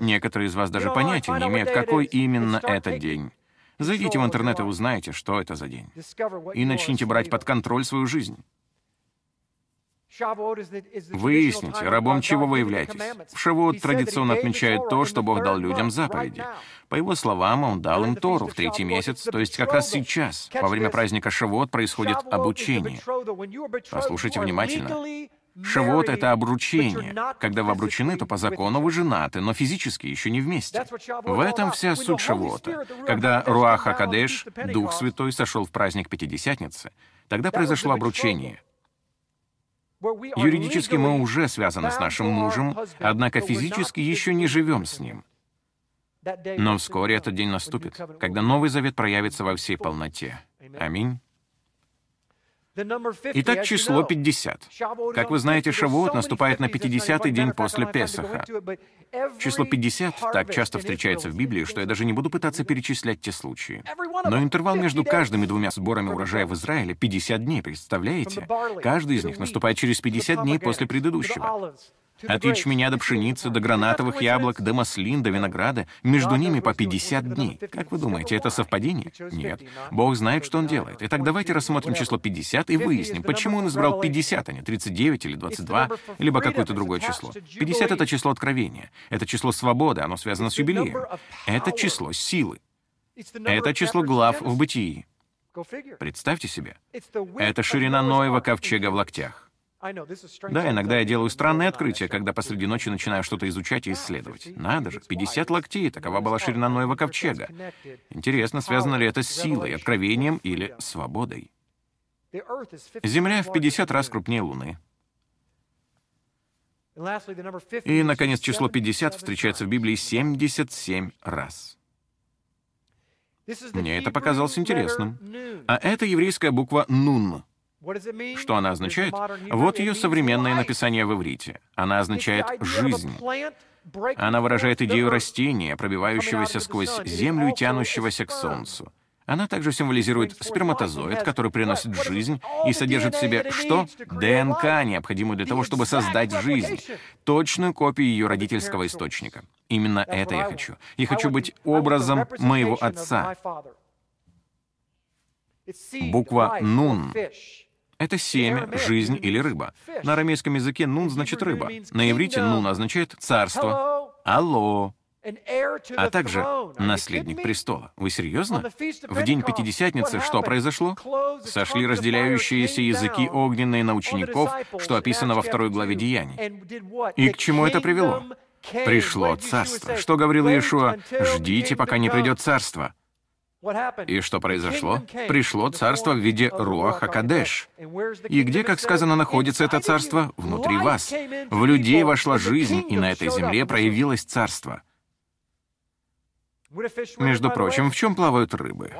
S1: Некоторые из вас даже понятия не имеют, какой именно этот день. Зайдите в интернет и узнайте, что это за день. И начните брать под контроль свою жизнь. Выясните, рабом чего вы являетесь. В Шавуот традиционно отмечают то, что Бог дал людям заповеди. По его словам, Он дал им Тору в третий месяц, то есть как раз сейчас, во время праздника Шавуот, происходит обучение. Послушайте внимательно. Шавуот — это обручение. Когда вы обручены, то по закону вы женаты, но физически еще не вместе. В этом вся суть Шавуота. Когда Руаха Кадеш, Дух Святой, сошел в праздник Пятидесятницы, тогда произошло обручение. Юридически мы уже связаны с нашим мужем, однако физически еще не живем с ним. Но вскоре этот день наступит, когда Новый Завет проявится во всей полноте. Аминь. Итак, число 50. Как вы знаете, Шавуот наступает на 50-й день после Песаха. Число 50 так часто встречается в Библии, что я даже не буду пытаться перечислять те случаи. Но интервал между каждыми двумя сборами урожая в Израиле 50 дней, представляете? Каждый из них наступает через 50 дней после предыдущего. От ячменя до пшеницы, до гранатовых яблок, до маслин, до винограда. Между ними по 50 дней. Как вы думаете, это совпадение? Нет. Бог знает, что Он делает. Итак, давайте рассмотрим число 50 и выясним, почему Он избрал 50, а не 39 или 22, либо какое-то другое число. 50 — это число откровения. Это число свободы, оно связано с юбилеем. Это число силы. Это число глав в бытии. Представьте себе. Это ширина Ноева ковчега в локтях. Да, иногда я делаю странные открытия, когда посреди ночи начинаю что-то изучать и исследовать. Надо же, 50 локтей, такова была ширина Ноева ковчега. Интересно, связано ли это с силой, откровением или свободой? Земля в 50 раз крупнее Луны. И, наконец, число 50 встречается в Библии 77 раз. Мне это показалось интересным. А это еврейская буква «нун». Что она означает? Вот ее современное написание в иврите. Она означает «жизнь». Она выражает идею растения, пробивающегося сквозь землю и тянущегося к солнцу. Она также символизирует сперматозоид, который приносит жизнь и содержит в себе что? ДНК, необходимую для того, чтобы создать жизнь. Точную копию ее родительского источника. Именно это я хочу. Я хочу быть образом моего отца. Буква «нун» Это семя, жизнь или рыба. На арамейском языке «нун» значит «рыба». На иврите «нун» означает «царство». «Алло». А также наследник престола. Вы серьезно? В день Пятидесятницы что произошло? Сошли разделяющиеся языки огненные на учеников, что описано во второй главе Деяний. И к чему это привело? Пришло царство. Что говорил Иешуа? «Ждите, пока не придет царство». И что произошло? Пришло царство в виде Руаха Кадеш. И где, как сказано, находится это царство? Внутри вас. В людей вошла жизнь, и на этой земле проявилось царство. Между прочим, в чем плавают рыбы?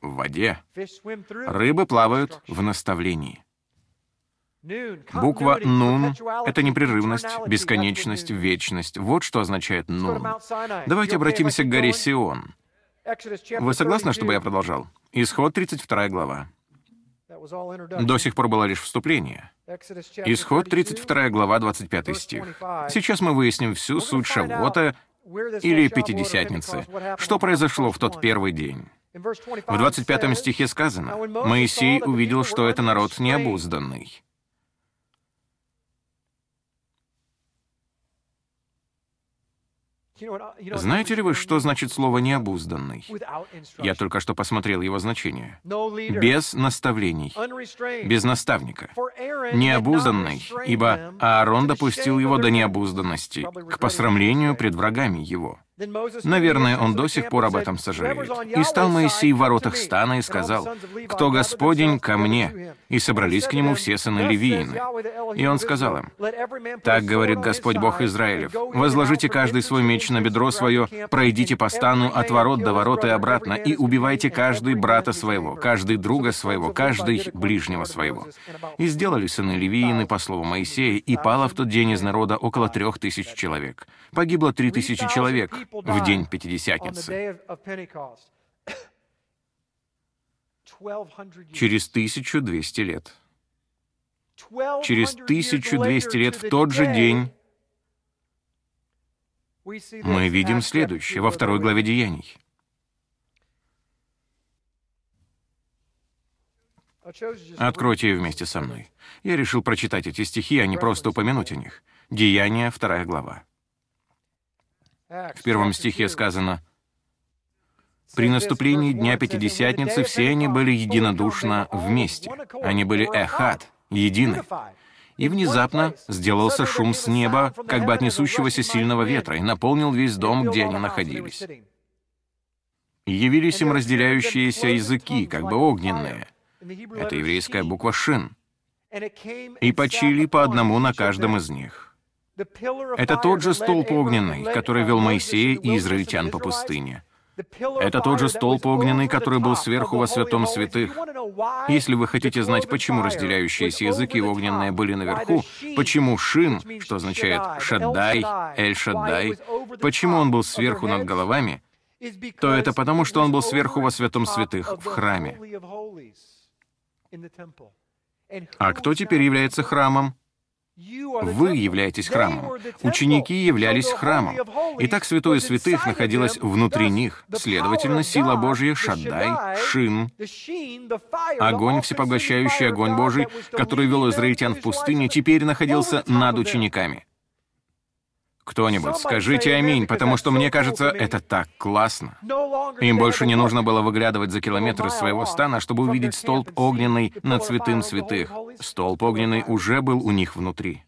S1: В воде. Рыбы плавают в наставлении. Буква «нун» — это непрерывность, бесконечность, вечность. Вот что означает «нун». Давайте обратимся к горе Сион. Вы согласны, чтобы я продолжал? Исход 32 глава. До сих пор было лишь вступление. Исход 32 глава, 25 стих. Сейчас мы выясним всю суть Шавота или Пятидесятницы. Что произошло в тот первый день? В 25 стихе сказано, «Моисей увидел, что это народ необузданный». Знаете ли вы, что значит слово «необузданный»? Я только что посмотрел его значение. Без наставлений, без наставника. Необузданный, ибо Аарон допустил его до необузданности, к посрамлению пред врагами его. Наверное, он до сих пор об этом сожалеет. «И стал Моисей в воротах стана и сказал, «Кто Господень, ко мне». И собрались к нему все сыны Левиины. И он сказал им, «Так говорит Господь Бог Израилев, возложите каждый свой меч на бедро свое, пройдите по стану от ворот до ворот и обратно, и убивайте каждый брата своего, каждый друга своего, каждый ближнего своего». И сделали сыны Левиины по слову Моисея, и пало в тот день из народа около трех тысяч человек. Погибло три тысячи человек, в день Пятидесятницы. Через 1200 лет. Через 1200 лет в тот же день мы видим следующее во второй главе Деяний. Откройте вместе со мной. Я решил прочитать эти стихи, а не просто упомянуть о них. Деяния, вторая глава. В первом стихе сказано, «При наступлении Дня Пятидесятницы все они были единодушно вместе. Они были эхат, едины. И внезапно сделался шум с неба, как бы от несущегося сильного ветра, и наполнил весь дом, где они находились. И явились им разделяющиеся языки, как бы огненные. Это еврейская буква «шин». И почили по одному на каждом из них. Это тот же столб огненный, который вел Моисея и израильтян по пустыне. Это тот же столб огненный, который был сверху во святом святых. Если вы хотите знать, почему разделяющиеся языки огненные были наверху, почему Шин, что означает Шаддай, Эль-Шаддай, почему он был сверху над головами, то это потому, что он был сверху во святом святых, в храме. А кто теперь является храмом? Вы являетесь храмом. Ученики являлись храмом. Итак, Святое Святых находилось внутри них. Следовательно, сила Божья, Шаддай, Шин, огонь, всепоглощающий огонь Божий, который вел израильтян в пустыне, теперь находился над учениками. Кто-нибудь, скажите аминь, потому что мне кажется, это так классно. Им больше не нужно было выглядывать за километр из своего стана, чтобы увидеть столб огненный над святым святых. Столб огненный уже был у них внутри.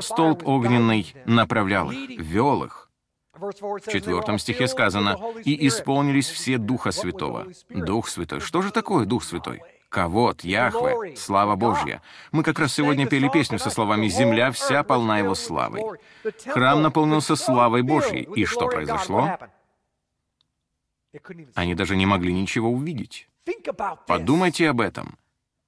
S1: Столб огненный направлял их, вел их. В четвертом стихе сказано, «И исполнились все Духа Святого». Дух Святой. Что же такое Дух Святой? Кавод, Яхве, слава Божья. Мы как раз сегодня пели песню со словами «Земля вся полна Его славой». Храм наполнился славой Божьей. И что произошло? Они даже не могли ничего увидеть. Подумайте об этом.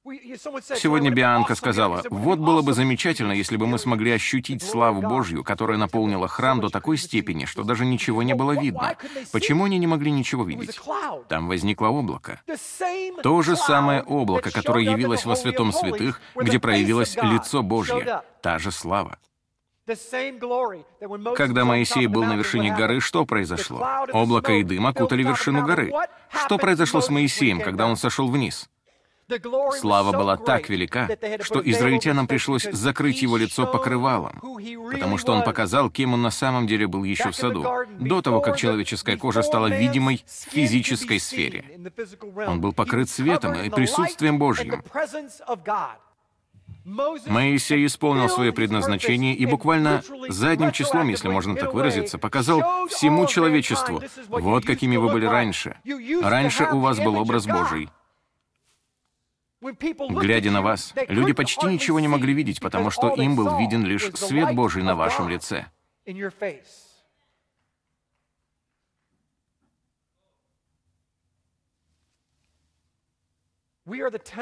S1: Сегодня Бианка сказала, вот было бы замечательно, если бы мы смогли ощутить славу Божью, которая наполнила храм до такой степени, что даже ничего не было видно. Почему они не могли ничего видеть? Там возникло облако. То же самое облако, которое явилось во святом святых, где проявилось лицо Божье. Та же слава. Когда Моисей был на вершине горы, что произошло? Облако и дым окутали вершину горы. Что произошло с Моисеем, когда он сошел вниз? Слава была так велика, что израильтянам пришлось закрыть его лицо покрывалом, потому что он показал, кем он на самом деле был еще в саду, до того, как человеческая кожа стала видимой в физической сфере. Он был покрыт светом и присутствием Божьим. Моисей исполнил свое предназначение и буквально задним числом, если можно так выразиться, показал всему человечеству, вот какими вы были раньше. Раньше у вас был образ Божий. Глядя на вас, люди почти ничего не могли видеть, потому что им был виден лишь свет Божий на вашем лице.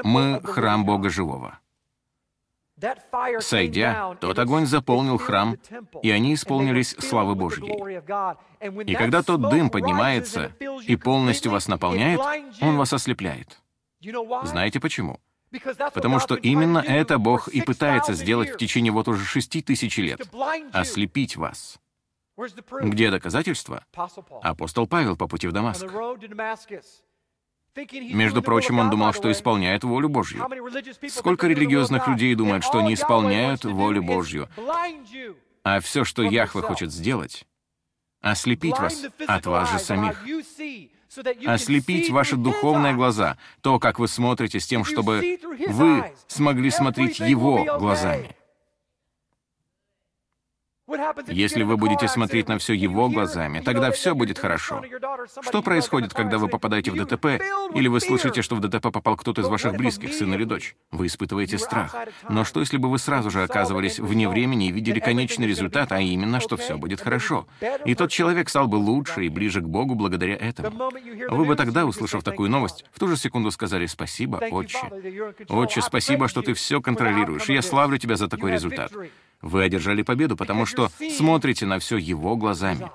S1: Мы — храм Бога Живого. Сойдя, тот огонь заполнил храм, и они исполнились славы Божьей. И когда тот дым поднимается и полностью вас наполняет, он вас ослепляет. Знаете почему? Потому что именно это Бог и пытается сделать в течение вот уже шести тысяч лет — ослепить вас. Где доказательства? Апостол Павел по пути в Дамаск. Между прочим, он думал, что исполняет волю Божью. Сколько религиозных людей думают, что не исполняют волю Божью? А все, что Яхве хочет сделать, ослепить вас от вас же самих ослепить ваши духовные глаза, то, как вы смотрите, с тем, чтобы вы смогли смотреть Его глазами. Если вы будете смотреть на все его глазами, тогда все будет хорошо. Что происходит, когда вы попадаете в ДТП, или вы слышите, что в ДТП попал кто-то из ваших близких, сын или дочь? Вы испытываете страх. Но что, если бы вы сразу же оказывались вне времени и видели конечный результат, а именно, что все будет хорошо? И тот человек стал бы лучше и ближе к Богу благодаря этому. Вы бы тогда, услышав такую новость, в ту же секунду сказали «Спасибо, отче». «Отче, спасибо, что ты все контролируешь, и я славлю тебя за такой результат». Вы одержали победу, потому что смотрите на все Его глазами.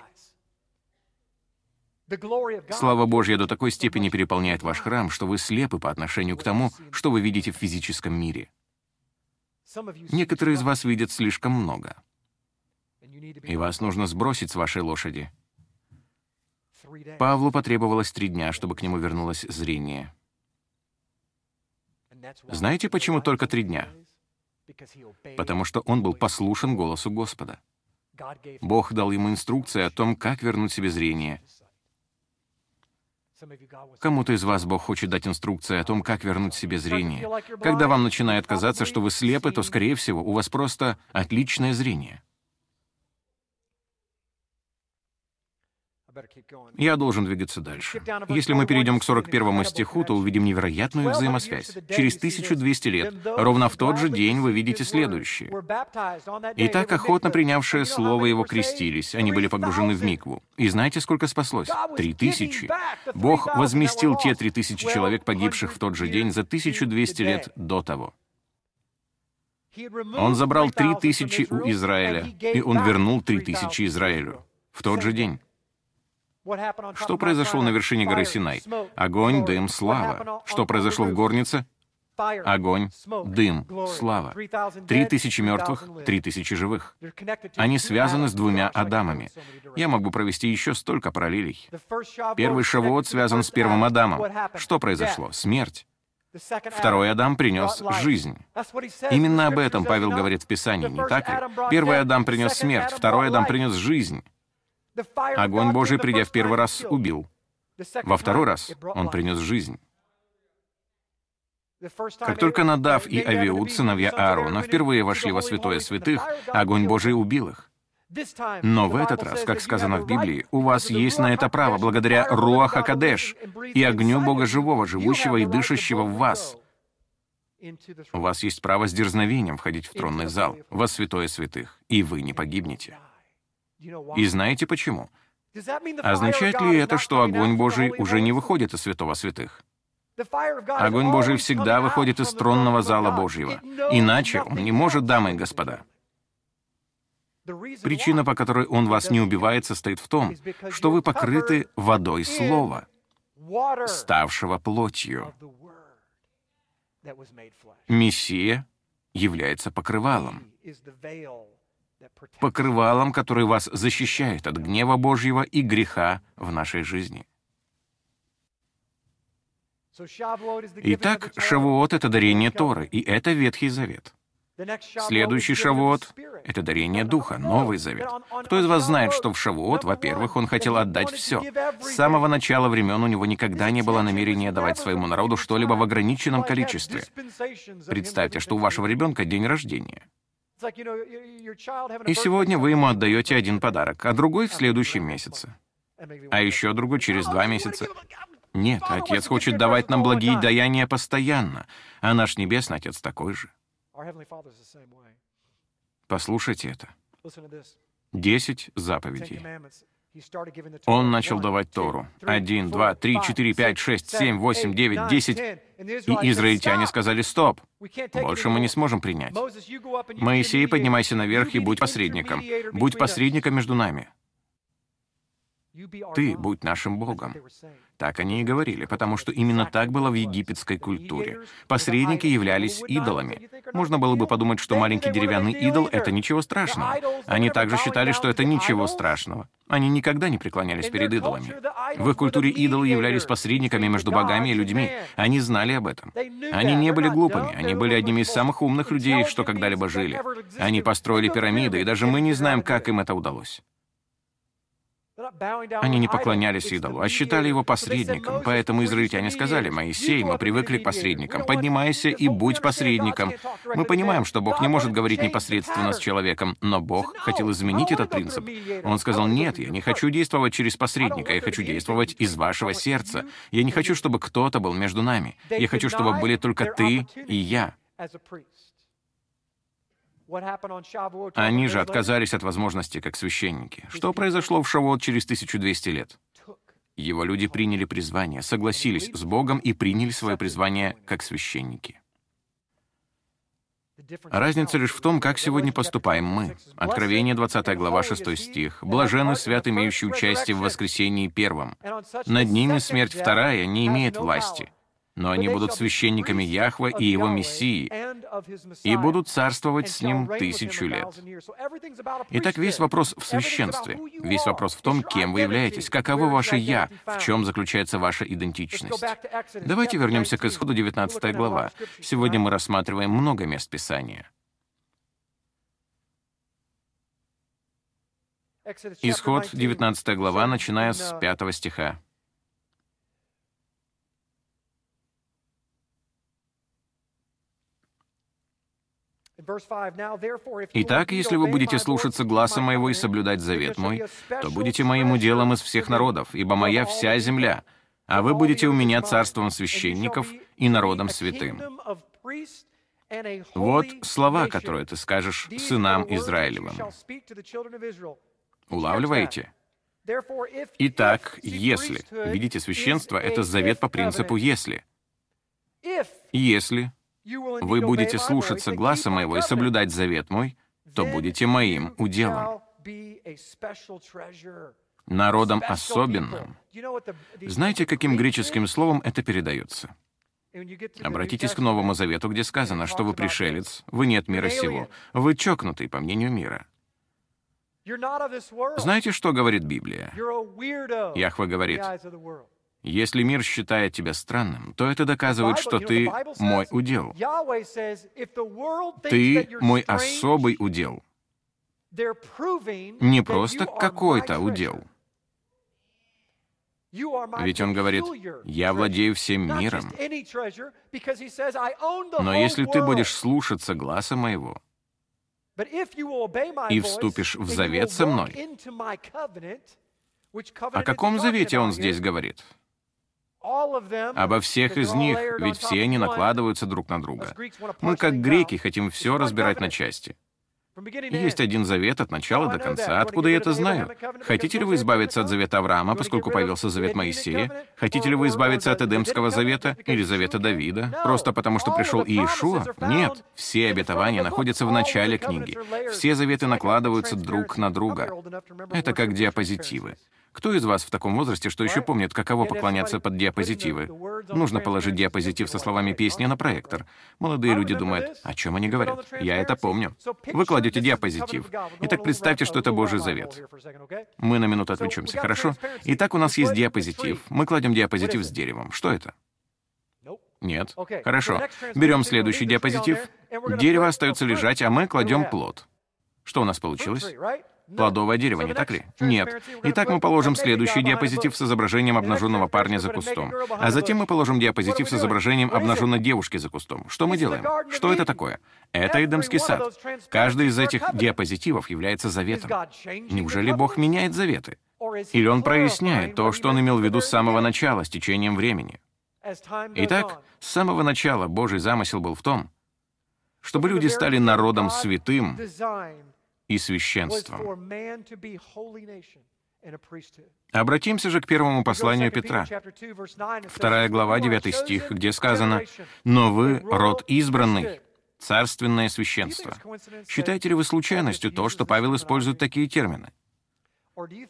S1: Слава Божья до такой степени переполняет ваш храм, что вы слепы по отношению к тому, что вы видите в физическом мире. Некоторые из вас видят слишком много. И вас нужно сбросить с вашей лошади. Павлу потребовалось три дня, чтобы к нему вернулось зрение. Знаете, почему только три дня? Потому что он был послушен голосу Господа. Бог дал ему инструкции о том, как вернуть себе зрение. Кому-то из вас Бог хочет дать инструкции о том, как вернуть себе зрение. Когда вам начинает казаться, что вы слепы, то, скорее всего, у вас просто отличное зрение. Я должен двигаться дальше. Если мы перейдем к 41 стиху, то увидим невероятную взаимосвязь. Через 1200 лет, ровно в тот же день, вы видите следующее. Итак, охотно принявшие слово его крестились. Они были погружены в микву. И знаете, сколько спаслось? Три тысячи. Бог возместил те три тысячи человек, погибших в тот же день за 1200 лет до того. Он забрал три тысячи у Израиля, и он вернул три тысячи Израилю в тот же день. Что произошло на вершине горы Синай? Огонь, дым, слава. Что произошло в горнице? Огонь, дым, слава. Три тысячи мертвых, три тысячи живых. Они связаны с двумя Адамами. Я могу провести еще столько параллелей. Первый Шавуот связан с первым Адамом. Что произошло? Смерть. Второй Адам принес жизнь. Именно об этом Павел говорит в Писании, не так ли? Первый Адам принес смерть, второй Адам принес жизнь. Огонь Божий, придя в первый раз, убил. Во второй раз он принес жизнь. Как только Надав и Авиуд, сыновья Аарона, впервые вошли во святое святых, огонь Божий убил их. Но в этот раз, как сказано в Библии, у вас есть на это право благодаря Руаха Кадеш и огню Бога Живого, живущего и дышащего в вас. У вас есть право с дерзновением входить в тронный зал, во святое святых, и вы не погибнете. И знаете почему? Означает ли это, что огонь Божий уже не выходит из святого святых? Огонь Божий всегда выходит из тронного зала Божьего. Иначе он не может, дамы и господа. Причина, по которой он вас не убивает, состоит в том, что вы покрыты водой Слова, ставшего плотью. Мессия является покрывалом. Покрывалом, который вас защищает от гнева Божьего и греха в нашей жизни. Итак, Шавуот — это дарение Торы, и это Ветхий Завет. Следующий Шавуот — это дарение Духа, Новый Завет. Кто из вас знает, что в Шавуот, во-первых, он хотел отдать все. С самого начала времен у него никогда не было намерения давать своему народу что-либо в ограниченном количестве. Представьте, что у вашего ребенка день рождения. И сегодня вы ему отдаете один подарок, а другой в следующем месяце. А еще другой через два месяца. Нет, Отец хочет давать нам благие даяния постоянно, а наш Небесный Отец такой же. Послушайте это. Десять заповедей. Он начал давать Тору. Один, два, три, четыре, пять, шесть, семь, восемь, девять, десять. И израильтяне сказали «Стоп! Больше мы не сможем принять. Моисей, поднимайся наверх и будь посредником. Будь посредником между нами. Ты будь нашим Богом. Так они и говорили, потому что именно так было в египетской культуре. Посредники являлись идолами. Можно было бы подумать, что маленький деревянный идол — это ничего страшного. Они также считали, что это ничего страшного. Они никогда не преклонялись перед идолами. В их культуре идолы являлись посредниками между богами и людьми. Они знали об этом. Они не были глупыми, они были одними из самых умных людей, что когда-либо жили. Они построили пирамиды, и даже мы не знаем, как им это удалось. Они не поклонялись идолу, а считали его посредником. Поэтому израильтяне сказали, «Моисей, мы привыкли к посредникам. Поднимайся и будь посредником». Мы понимаем, что Бог не может говорить непосредственно с человеком, но Бог хотел изменить этот принцип. Он сказал, «Нет, я не хочу действовать через посредника, я хочу действовать из вашего сердца. Я не хочу, чтобы кто-то был между нами. Я хочу, чтобы были только ты и я». Они же отказались от возможности как священники. Что произошло в Шавуот через 1200 лет? Его люди приняли призвание, согласились с Богом и приняли свое призвание как священники. Разница лишь в том, как сегодня поступаем мы. Откровение, 20 глава, 6 стих. «Блаженны свят, имеющие участие в воскресении первом. Над ними смерть вторая не имеет власти но они будут священниками Яхва и его Мессии, и будут царствовать с ним тысячу лет. Итак, весь вопрос в священстве. Весь вопрос в том, кем вы являетесь, каково ваше «я», в чем заключается ваша идентичность. Давайте вернемся к исходу 19 глава. Сегодня мы рассматриваем много мест Писания. Исход 19 глава, начиная с 5 стиха. Итак, если вы будете слушаться гласа моего и соблюдать завет мой, то будете моим уделом из всех народов, ибо моя вся земля, а вы будете у меня царством священников и народом святым. Вот слова, которые ты скажешь сынам Израилевым. Улавливаете? Итак, если, видите, священство — это завет по принципу «если». Если вы будете слушаться гласа моего и соблюдать завет мой, то будете моим уделом, народом особенным. Знаете, каким греческим словом это передается? Обратитесь к Новому Завету, где сказано, что вы пришелец, вы нет мира сего, вы чокнутый, по мнению мира. Знаете, что говорит Библия? Яхва говорит, если мир считает тебя странным, то это доказывает, что ты мой удел. Ты мой особый удел. Не просто какой-то удел. Ведь он говорит, «Я владею всем миром». Но если ты будешь слушаться гласа моего и вступишь в завет со мной, о каком завете он здесь говорит? Обо всех из них, ведь все они накладываются друг на друга. Мы, как греки, хотим все разбирать на части. Есть один завет от начала до конца. Откуда я это знаю? Хотите ли вы избавиться от завета Авраама, поскольку появился завет Моисея? Хотите ли вы избавиться от Эдемского завета или завета Давида? Просто потому, что пришел Иешуа? Нет. Все обетования находятся в начале книги. Все заветы накладываются друг на друга. Это как диапозитивы. Кто из вас в таком возрасте, что еще помнит, каково поклоняться под диапозитивы? Нужно положить диапозитив со словами песни на проектор. Молодые люди думают, о чем они говорят? Я это помню. Вы кладете диапозитив. Итак, представьте, что это Божий завет. Мы на минуту отвлечемся, хорошо? Итак, у нас есть диапозитив. Мы кладем диапозитив с деревом. Что это? Нет. Хорошо. Берем следующий диапозитив. Дерево остается лежать, а мы кладем плод. Что у нас получилось? Плодовое дерево, не так ли? Нет. Итак, мы положим следующий диапозитив с изображением обнаженного парня за кустом. А затем мы положим диапозитив с изображением обнаженной девушки за кустом. Что мы делаем? Что это такое? Это Эдемский сад. Каждый из этих диапозитивов является заветом. Неужели Бог меняет заветы? Или Он проясняет то, что Он имел в виду с самого начала, с течением времени? Итак, с самого начала Божий замысел был в том, чтобы люди стали народом святым, и священством. Обратимся же к первому посланию Петра, вторая глава, 9 стих, где сказано, «Но вы — род избранный, царственное священство». Считаете ли вы случайностью то, что Павел использует такие термины?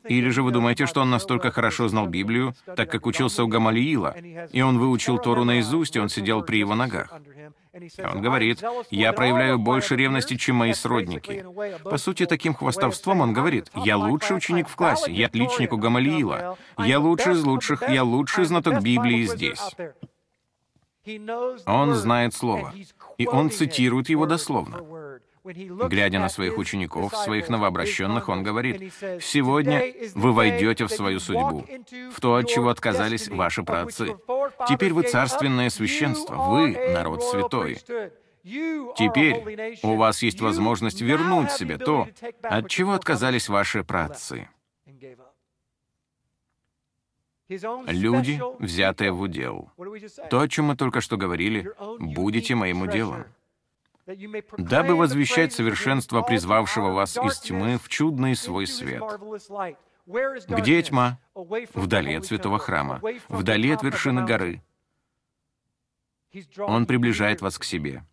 S1: Или же вы думаете, что он настолько хорошо знал Библию, так как учился у Гамалиила, и он выучил Тору наизусть, и он сидел при его ногах? Он говорит, «Я проявляю больше ревности, чем мои сродники». По сути, таким хвастовством он говорит, «Я лучший ученик в классе, я отличник у Гамалиила, я лучший из лучших, я лучший знаток Библии здесь». Он знает Слово, и он цитирует его дословно. Глядя на своих учеников, своих новообращенных, он говорит, «Сегодня вы войдете в свою судьбу, в то, от чего отказались ваши праотцы. Теперь вы царственное священство, вы народ святой. Теперь у вас есть возможность вернуть себе то, от чего отказались ваши праотцы. Люди, взятые в удел. То, о чем мы только что говорили, будете моим уделом дабы возвещать совершенство призвавшего вас из тьмы в чудный свой свет. Где тьма? Вдали от святого храма, вдали от вершины горы. Он приближает вас к себе.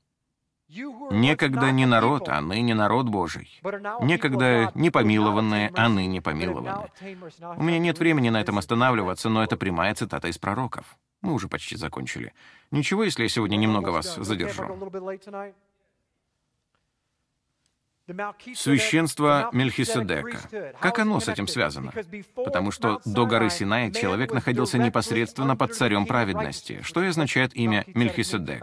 S1: Некогда не народ, а ныне народ Божий. Некогда не помилованные, а ныне помилованные. У меня нет времени на этом останавливаться, но это прямая цитата из пророков. Мы уже почти закончили. Ничего, если я сегодня немного вас задержу. Священство Мельхиседека. Как оно с этим связано? Потому что до горы Синай человек находился непосредственно под царем праведности, что и означает имя Мельхиседек.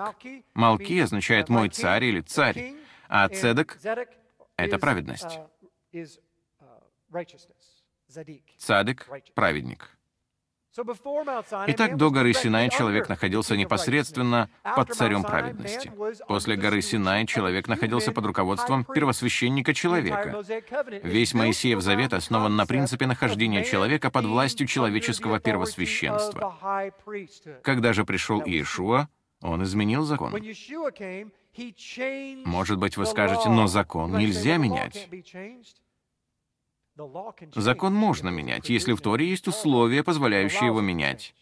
S1: Малки означает «мой царь» или «царь», а Цедек — это праведность. Цадек — праведник. Итак, до горы Синай человек находился непосредственно под царем праведности. После горы Синай человек находился под руководством первосвященника человека. Весь Моисеев завет основан на принципе нахождения человека под властью человеческого первосвященства. Когда же пришел Иешуа, он изменил закон. Может быть, вы скажете, но закон нельзя менять. Закон можно менять, если в Торе есть условия, позволяющие его менять.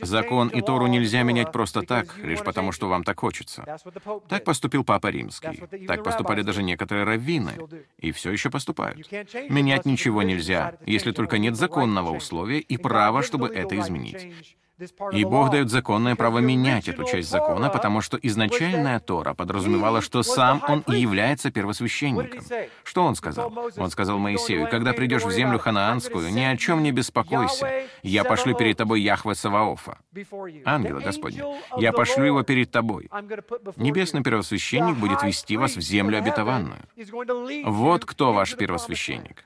S1: Закон и Тору нельзя менять просто так, лишь потому, что вам так хочется. Так поступил Папа Римский. Так поступали даже некоторые раввины. И все еще поступают. Менять ничего нельзя, если только нет законного условия и права, чтобы это изменить. И Бог дает законное право менять эту часть закона, потому что изначальная Тора подразумевала, что сам Он и является первосвященником. Что Он сказал? Он сказал Моисею, «Когда придешь в землю ханаанскую, ни о чем не беспокойся. Я пошлю перед тобой Яхве Саваофа, ангела Господня. Я пошлю его перед тобой. Небесный первосвященник будет вести вас в землю обетованную. Вот кто ваш первосвященник.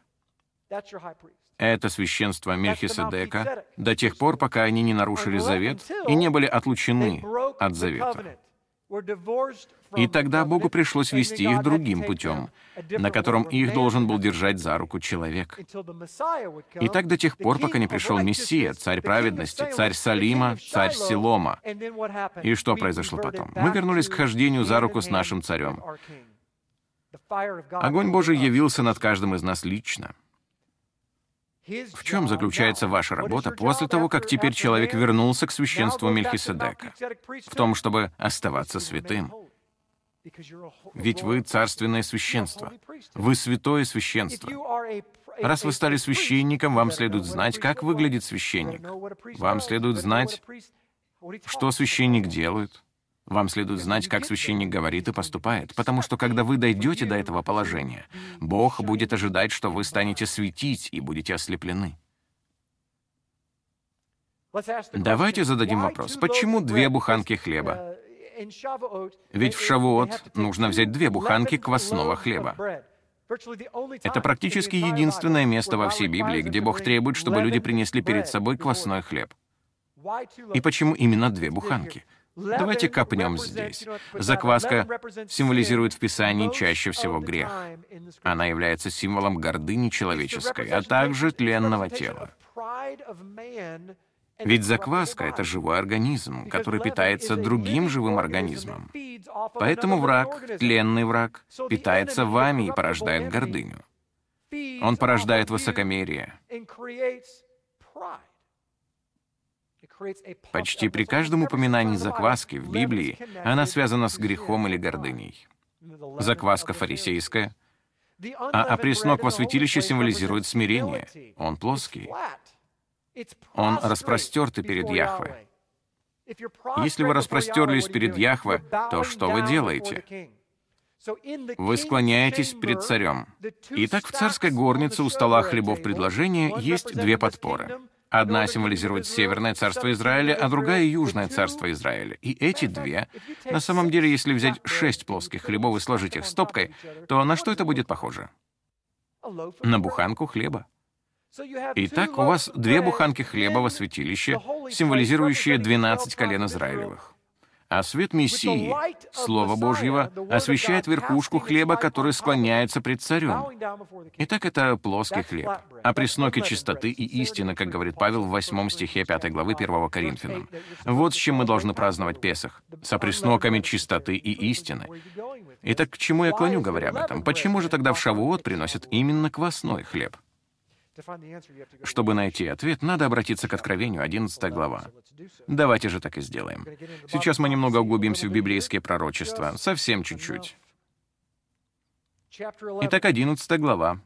S1: Это священство Мельхиседека до тех пор, пока они не нарушили завет и не были отлучены от завета. И тогда Богу пришлось вести их другим путем, на котором их должен был держать за руку человек. И так до тех пор, пока не пришел Мессия, царь праведности, царь Салима, царь Силома. И что произошло потом? Мы вернулись к хождению за руку с нашим царем. Огонь Божий явился над каждым из нас лично. В чем заключается ваша работа после того, как теперь человек вернулся к священству Мельхиседека? В том, чтобы оставаться святым. Ведь вы царственное священство. Вы святое священство. Раз вы стали священником, вам следует знать, как выглядит священник. Вам следует знать, что священник делает. Вам следует знать, как священник говорит и поступает, потому что когда вы дойдете до этого положения, Бог будет ожидать, что вы станете светить и будете ослеплены. Давайте зададим вопрос, почему две буханки хлеба? Ведь в Шавуот нужно взять две буханки квасного хлеба. Это практически единственное место во всей Библии, где Бог требует, чтобы люди принесли перед собой квасной хлеб. И почему именно две буханки? Давайте копнем здесь. Закваска символизирует в Писании чаще всего грех. Она является символом гордыни человеческой, а также тленного тела. Ведь закваска — это живой организм, который питается другим живым организмом. Поэтому враг, тленный враг, питается вами и порождает гордыню. Он порождает высокомерие. Почти при каждом упоминании закваски в Библии она связана с грехом или гордыней. Закваска фарисейская, а опреснок во святилище символизирует смирение. Он плоский. Он распростертый перед Яхве. Если вы распростерлись перед Яхве, то что вы делаете? Вы склоняетесь перед царем. Итак, в царской горнице у стола хлебов предложения есть две подпоры. Одна символизирует Северное царство Израиля, а другая — Южное царство Израиля. И эти две, на самом деле, если взять шесть плоских хлебов и сложить их стопкой, то на что это будет похоже? На буханку хлеба. Итак, у вас две буханки хлеба во святилище, символизирующие 12 колен Израилевых. А свет Мессии, Слово Божьего, освещает верхушку хлеба, который склоняется пред царем. Итак, это плоский хлеб. А пресноки чистоты и истины, как говорит Павел в 8 стихе 5 главы 1 Коринфянам. Вот с чем мы должны праздновать Песах. Со пресноками чистоты и истины. Итак, к чему я клоню, говоря об этом? Почему же тогда в Шавуот приносят именно квасной хлеб? Чтобы найти ответ, надо обратиться к Откровению, 11 глава. Давайте же так и сделаем. Сейчас мы немного углубимся в библейские пророчества, совсем чуть-чуть. Итак, 11 глава.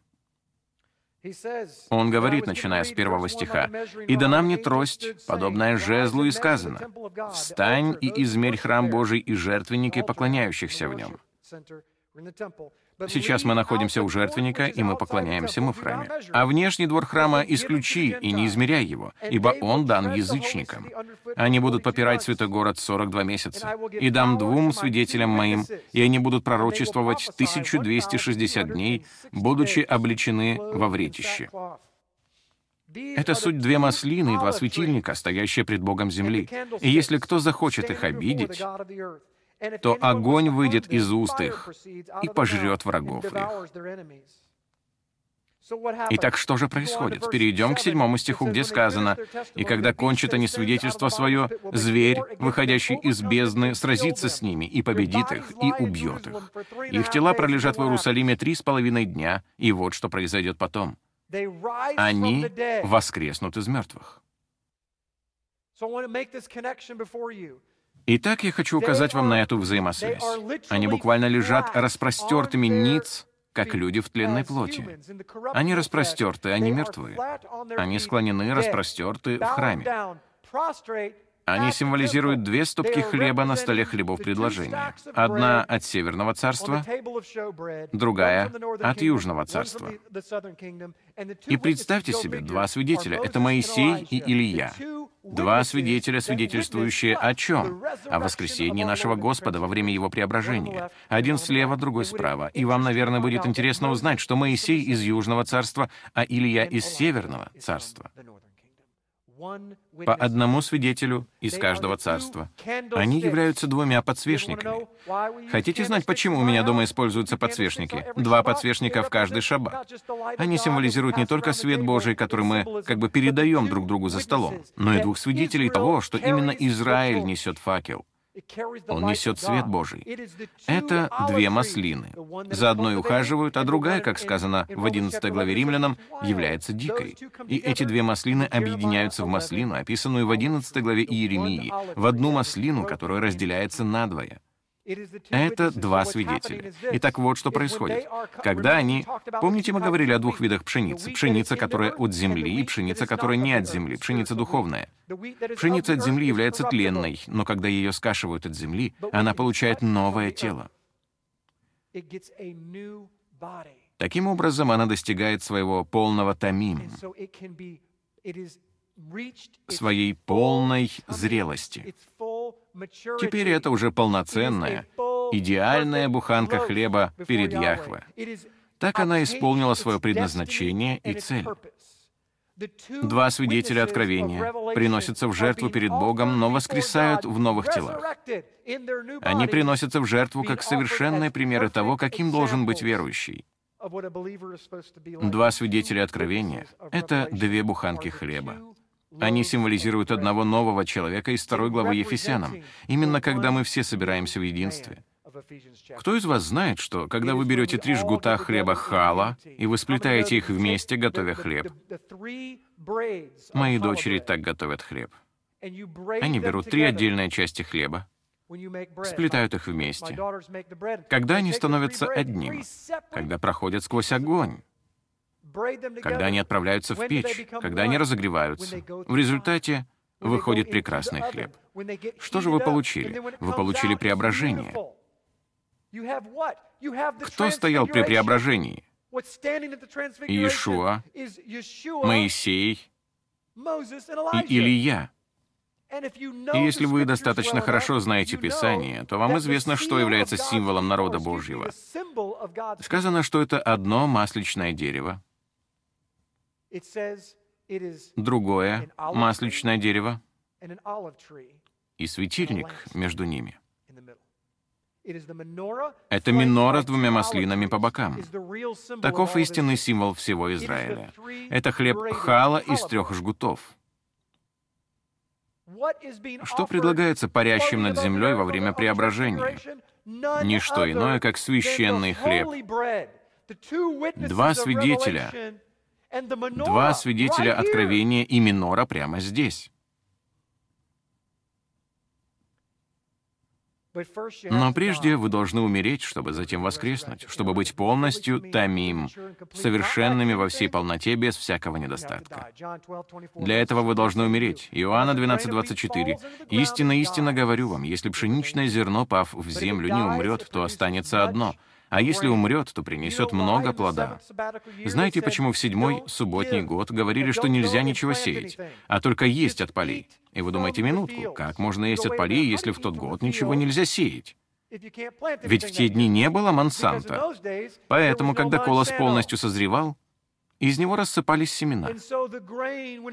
S1: Он говорит, начиная с первого стиха, «И дана мне трость, подобная жезлу, и сказано, «Встань и измерь храм Божий и жертвенники, поклоняющихся в нем». Сейчас мы находимся у жертвенника, и мы поклоняемся ему в храме. А внешний двор храма исключи и не измеряй его, ибо он дан язычникам. Они будут попирать святой город 42 месяца. И дам двум свидетелям моим, и они будут пророчествовать 1260 дней, будучи обличены во вретище. Это суть две маслины и два светильника, стоящие пред Богом земли. И если кто захочет их обидеть, то огонь выйдет из уст их и пожрет врагов их. Итак, что же происходит? Перейдем к седьмому стиху, где сказано, «И когда кончат они свидетельство свое, зверь, выходящий из бездны, сразится с ними и победит их, и убьет их. Их тела пролежат в Иерусалиме три с половиной дня, и вот что произойдет потом. Они воскреснут из мертвых». Итак, я хочу указать вам на эту взаимосвязь. Они буквально лежат распростертыми ниц, как люди в тленной плоти. Они распростерты, они мертвы. Они склонены, распростерты в храме. Они символизируют две стопки хлеба на столе хлебов предложения. Одна от Северного царства, другая от Южного царства. И представьте себе, два свидетеля — это Моисей и Илья. Два свидетеля, свидетельствующие о чем? О воскресении нашего Господа во время Его преображения. Один слева, другой справа. И вам, наверное, будет интересно узнать, что Моисей из Южного царства, а Илья из Северного царства по одному свидетелю из каждого царства. Они являются двумя подсвечниками. Хотите знать, почему у меня дома используются подсвечники? Два подсвечника в каждый шаббат. Они символизируют не только свет Божий, который мы как бы передаем друг другу за столом, но и двух свидетелей того, что именно Израиль несет факел. Он несет свет Божий. Это две маслины. За одной ухаживают, а другая, как сказано в 11 главе Римлянам, является дикой. И эти две маслины объединяются в маслину, описанную в 11 главе Иеремии, в одну маслину, которая разделяется надвое. Это два свидетеля. Итак, вот что происходит. Когда они... Помните, мы говорили о двух видах пшеницы. Пшеница, которая от земли, и пшеница, которая не от земли, пшеница духовная. Пшеница от земли является тленной, но когда ее скашивают от земли, она получает новое тело. Таким образом, она достигает своего полного тамим, своей полной зрелости. Теперь это уже полноценная, идеальная буханка хлеба перед Яхве. Так она исполнила свое предназначение и цель. Два свидетеля откровения приносятся в жертву перед Богом, но воскресают в новых телах. Они приносятся в жертву как совершенные примеры того, каким должен быть верующий. Два свидетеля откровения — это две буханки хлеба. Они символизируют одного нового человека из второй главы Ефесянам, именно когда мы все собираемся в единстве. Кто из вас знает, что, когда вы берете три жгута хлеба хала, и вы сплетаете их вместе, готовя хлеб? Мои дочери так готовят хлеб. Они берут три отдельные части хлеба, сплетают их вместе. Когда они становятся одним, когда проходят сквозь огонь, когда они отправляются в печь, когда они разогреваются. В результате выходит прекрасный хлеб. Что же вы получили? Вы получили преображение. Кто стоял при преображении? Иешуа, Моисей и Илья. И если вы достаточно хорошо знаете Писание, то вам известно, что является символом народа Божьего. Сказано, что это одно масличное дерево, другое — масличное дерево и светильник между ними. Это минора с двумя маслинами по бокам. Таков истинный символ всего Израиля. Это хлеб хала из трех жгутов. Что предлагается парящим над землей во время преображения? Ничто иное, как священный хлеб. Два свидетеля Два свидетеля откровения и минора прямо здесь. Но прежде вы должны умереть, чтобы затем воскреснуть, чтобы быть полностью тамим, совершенными во всей полноте, без всякого недостатка. Для этого вы должны умереть. Иоанна 12:24. «Истинно, истинно говорю вам, если пшеничное зерно, пав в землю, не умрет, то останется одно, а если умрет, то принесет много плода. Знаете, почему в седьмой субботний год говорили, что нельзя ничего сеять, а только есть от полей? И вы думаете, минутку, как можно есть от полей, если в тот год ничего нельзя сеять? Ведь в те дни не было Монсанта. Поэтому, когда колос полностью созревал, из него рассыпались семена.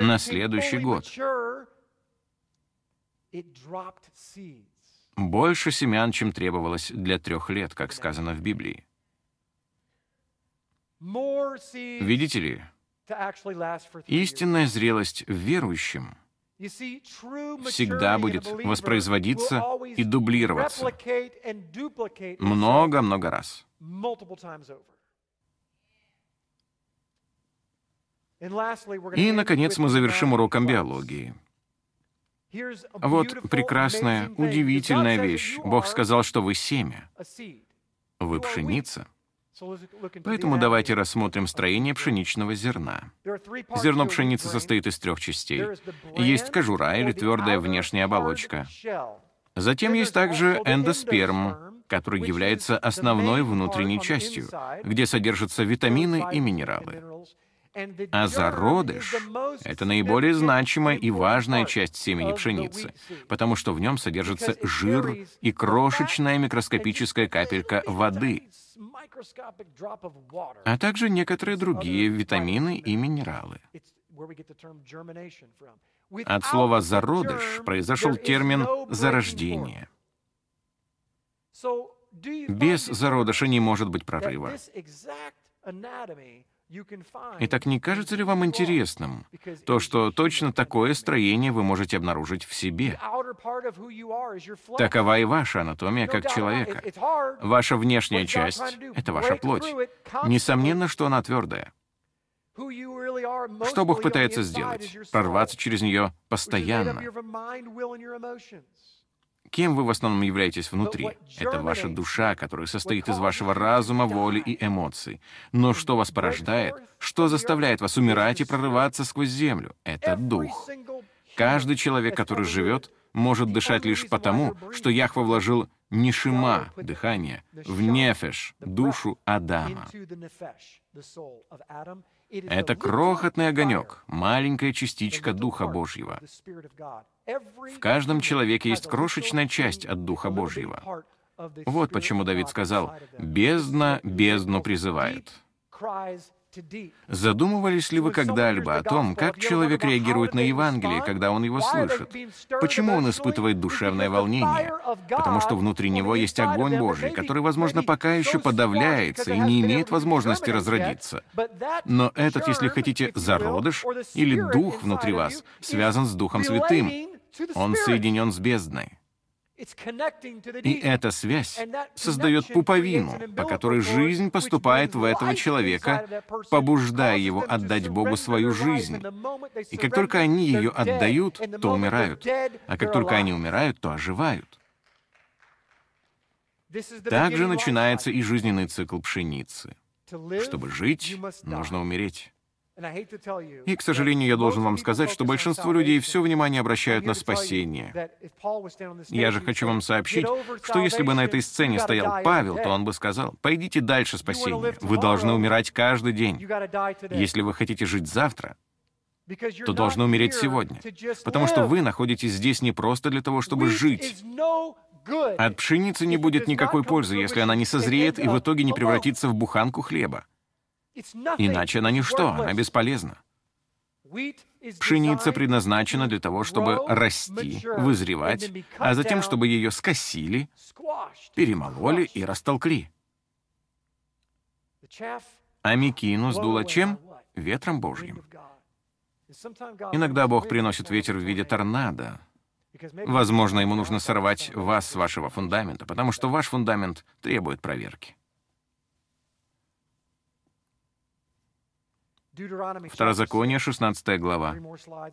S1: На следующий год больше семян, чем требовалось для трех лет, как сказано в Библии. Видите ли, истинная зрелость в верующем всегда будет воспроизводиться и дублироваться много-много раз. И, наконец, мы завершим уроком биологии. Вот прекрасная, удивительная вещь. Бог сказал, что вы семя. Вы пшеница. Поэтому давайте рассмотрим строение пшеничного зерна. Зерно пшеницы состоит из трех частей. Есть кожура или твердая внешняя оболочка. Затем есть также эндосперм, который является основной внутренней частью, где содержатся витамины и минералы. А зародыш — это наиболее значимая и важная часть семени пшеницы, потому что в нем содержится жир и крошечная микроскопическая капелька воды, а также некоторые другие витамины и минералы. От слова «зародыш» произошел термин «зарождение». Без зародыша не может быть прорыва. Итак, не кажется ли вам интересным то, что точно такое строение вы можете обнаружить в себе? Такова и ваша анатомия как человека. Ваша внешняя часть — это ваша плоть. Несомненно, что она твердая. Что Бог пытается сделать? Прорваться через нее постоянно. Кем вы в основном являетесь внутри? Это ваша душа, которая состоит из вашего разума, воли и эмоций. Но что вас порождает? Что заставляет вас умирать и прорываться сквозь землю? Это дух. Каждый человек, который живет, может дышать лишь потому, что Яхва вложил нишима, дыхание, в нефеш, душу Адама. Это крохотный огонек, маленькая частичка Духа Божьего. В каждом человеке есть крошечная часть от Духа Божьего. Вот почему Давид сказал, «Бездна бездну призывает». Задумывались ли вы когда-либо о том, как человек реагирует на Евангелие, когда он его слышит? Почему он испытывает душевное волнение? Потому что внутри него есть огонь Божий, который, возможно, пока еще подавляется и не имеет возможности разродиться. Но этот, если хотите, зародыш или дух внутри вас связан с Духом Святым. Он соединен с бездной. И эта связь создает пуповину, по которой жизнь поступает в этого человека, побуждая его отдать Богу свою жизнь. И как только они ее отдают, то умирают. А как только они умирают, то оживают. Также начинается и жизненный цикл пшеницы. Чтобы жить, нужно умереть. И, к сожалению, я должен вам сказать, что большинство людей все внимание обращают на спасение. Я же хочу вам сообщить, что если бы на этой сцене стоял Павел, то он бы сказал, «Пойдите дальше спасения. Вы должны умирать каждый день. Если вы хотите жить завтра, то должны умереть сегодня, потому что вы находитесь здесь не просто для того, чтобы жить. От пшеницы не будет никакой пользы, если она не созреет и в итоге не превратится в буханку хлеба. Иначе она ничто, она бесполезна. Пшеница предназначена для того, чтобы расти, вызревать, а затем, чтобы ее скосили, перемололи и растолкли. А мекину сдуло чем? Ветром Божьим. Иногда Бог приносит ветер в виде торнадо. Возможно, ему нужно сорвать вас с вашего фундамента, потому что ваш фундамент требует проверки. Второзаконие, 16 глава.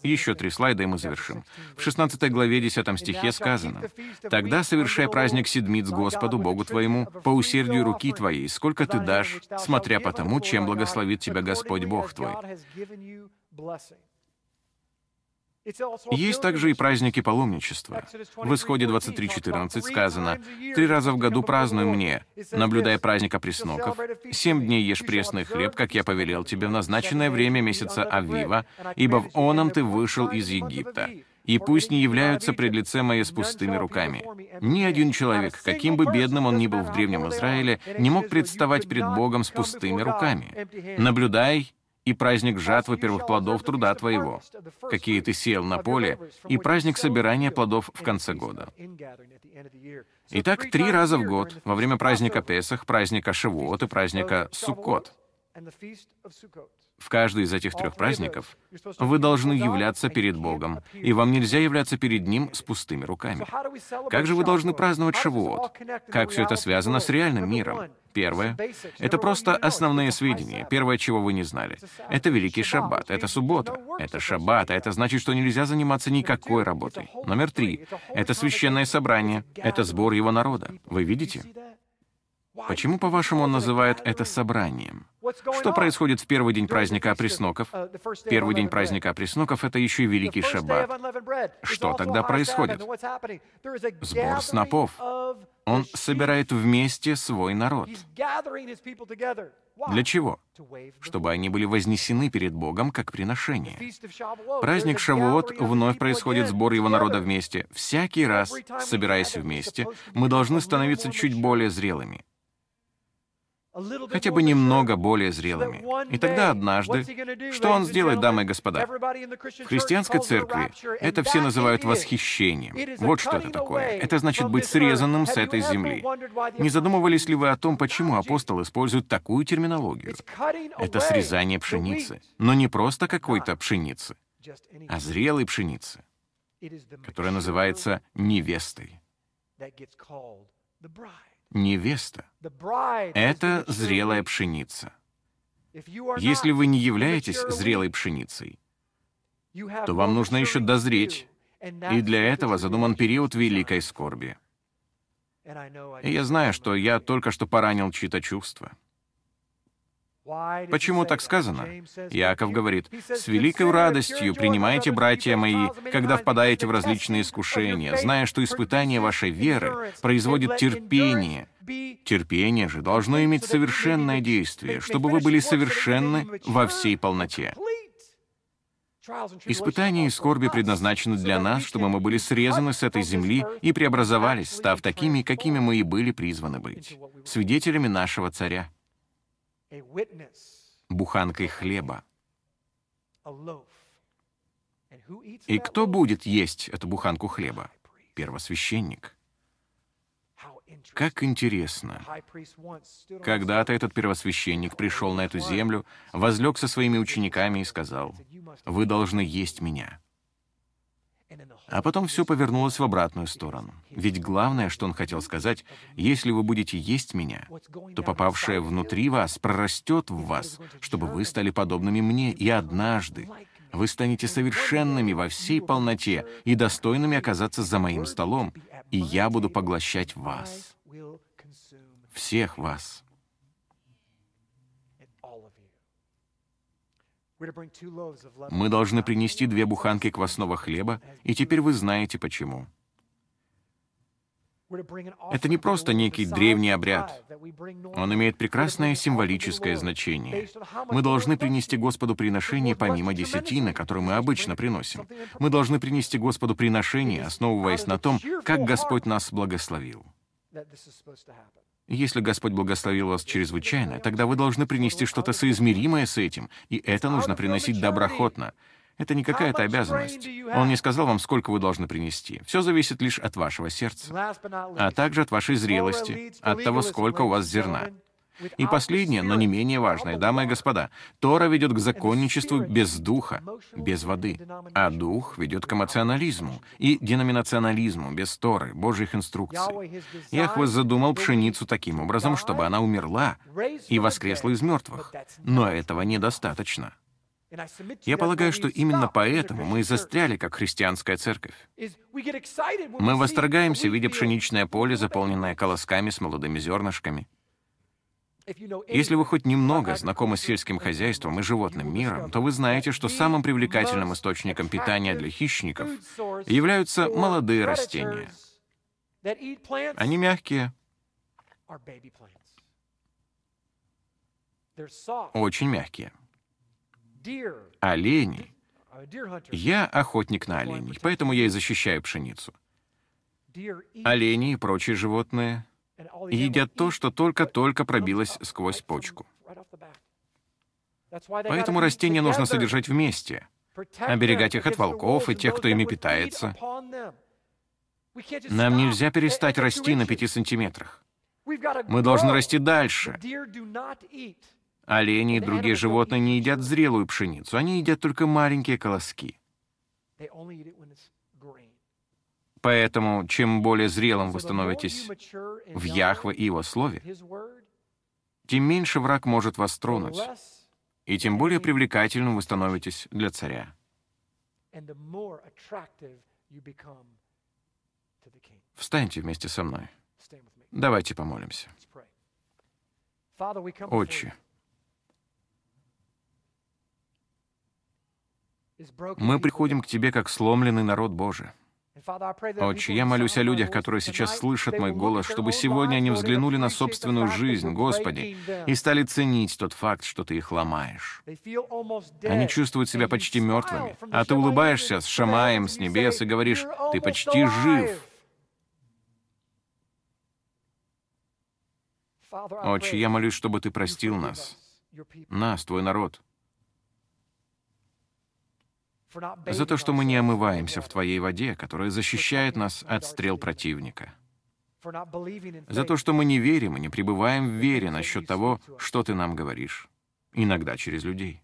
S1: Еще три слайда, и мы завершим. В 16 главе, 10 стихе сказано, «Тогда совершай праздник седмиц Господу, Богу твоему, по усердию руки твоей, сколько ты дашь, смотря по тому, чем благословит тебя Господь Бог твой». Есть также и праздники паломничества. В Исходе 23.14 сказано, «Три раза в году празднуй мне, наблюдая праздник опресноков. Семь дней ешь пресный хлеб, как я повелел тебе в назначенное время месяца Авива, ибо в оном ты вышел из Египта. И пусть не являются пред лице мое с пустыми руками». Ни один человек, каким бы бедным он ни был в Древнем Израиле, не мог представать пред Богом с пустыми руками. «Наблюдай и праздник жатвы первых плодов труда твоего, какие ты сеял на поле, и праздник собирания плодов в конце года. Итак, три раза в год, во время праздника Песах, праздника Шивот и праздника Суккот, в каждый из этих трех праздников вы должны являться перед Богом, и вам нельзя являться перед Ним с пустыми руками. Как же вы должны праздновать Шавуот? Как все это связано с реальным миром? Первое — это просто основные сведения, первое, чего вы не знали. Это Великий Шаббат, это суббота, это Шаббат, а это значит, что нельзя заниматься никакой работой. Номер три — это священное собрание, это сбор его народа. Вы видите? Почему, по-вашему, он называет это собранием? Что происходит в первый день праздника опресноков? Первый день праздника опресноков — это еще и Великий Шаббат. Что тогда происходит? Сбор снопов. Он собирает вместе свой народ. Для чего? Чтобы они были вознесены перед Богом как приношение. Праздник Шавуот вновь происходит сбор его народа вместе. Всякий раз, собираясь вместе, мы должны становиться чуть более зрелыми. Хотя бы немного более зрелыми. И тогда однажды, что он сделает, дамы и господа? В христианской церкви это все называют восхищением. Вот что это такое. Это значит быть срезанным с этой земли. Не задумывались ли вы о том, почему апостол использует такую терминологию? Это срезание пшеницы. Но не просто какой-то пшеницы, а зрелой пшеницы, которая называется невестой невеста. Это зрелая пшеница. Если вы не являетесь зрелой пшеницей, то вам нужно еще дозреть, и для этого задуман период великой скорби. И я знаю, что я только что поранил чьи-то чувства. Почему так сказано? Яков говорит, «С великой радостью принимайте, братья мои, когда впадаете в различные искушения, зная, что испытание вашей веры производит терпение. Терпение же должно иметь совершенное действие, чтобы вы были совершенны во всей полноте». Испытания и скорби предназначены для нас, чтобы мы были срезаны с этой земли и преобразовались, став такими, какими мы и были призваны быть, свидетелями нашего Царя буханкой хлеба. И кто будет есть эту буханку хлеба? Первосвященник. Как интересно. Когда-то этот первосвященник пришел на эту землю, возлег со своими учениками и сказал, «Вы должны есть меня». А потом все повернулось в обратную сторону. Ведь главное, что он хотел сказать, если вы будете есть меня, то попавшее внутри вас прорастет в вас, чтобы вы стали подобными мне, и однажды вы станете совершенными во всей полноте и достойными оказаться за моим столом, и я буду поглощать вас, всех вас. Мы должны принести две буханки квасного хлеба, и теперь вы знаете почему. Это не просто некий древний обряд. Он имеет прекрасное символическое значение. Мы должны принести Господу приношение помимо десятины, которые мы обычно приносим. Мы должны принести Господу приношение, основываясь на том, как Господь нас благословил. Если Господь благословил вас чрезвычайно, тогда вы должны принести что-то соизмеримое с этим, и это нужно приносить доброхотно. Это не какая-то обязанность. Он не сказал вам, сколько вы должны принести. Все зависит лишь от вашего сердца, а также от вашей зрелости, от того, сколько у вас зерна. И последнее, но не менее важное, дамы и господа, Тора ведет к законничеству без духа, без воды, а дух ведет к эмоционализму и деноминационализму без Торы, Божьих инструкций. Яхве задумал пшеницу таким образом, чтобы она умерла и воскресла из мертвых. Но этого недостаточно. Я полагаю, что именно поэтому мы застряли как христианская церковь. Мы восторгаемся, видя пшеничное поле, заполненное колосками с молодыми зернышками. Если вы хоть немного знакомы с сельским хозяйством и животным миром, то вы знаете, что самым привлекательным источником питания для хищников являются молодые растения. Они мягкие, очень мягкие. Олени. Я охотник на оленей, поэтому я и защищаю пшеницу. Олени и прочие животные едят то, что только-только пробилось сквозь почку. Поэтому растения нужно содержать вместе, оберегать их от волков и тех, кто ими питается. Нам нельзя перестать расти на пяти сантиметрах. Мы должны расти дальше. Олени и другие животные не едят зрелую пшеницу, они едят только маленькие колоски. Поэтому, чем более зрелым вы становитесь в Яхве и Его Слове, тем меньше враг может вас тронуть, и тем более привлекательным вы становитесь для царя. Встаньте вместе со мной. Давайте помолимся. Отче, мы приходим к Тебе как сломленный народ Божий. Отче, я молюсь о людях, которые сейчас слышат мой голос, чтобы сегодня они взглянули на собственную жизнь, Господи, и стали ценить тот факт, что Ты их ломаешь. Они чувствуют себя почти мертвыми, а Ты улыбаешься с Шамаем с небес и говоришь, «Ты почти жив». Отче, я молюсь, чтобы Ты простил нас, нас, Твой народ, за то, что мы не омываемся в Твоей воде, которая защищает нас от стрел противника. За то, что мы не верим и не пребываем в вере насчет того, что Ты нам говоришь. Иногда через людей.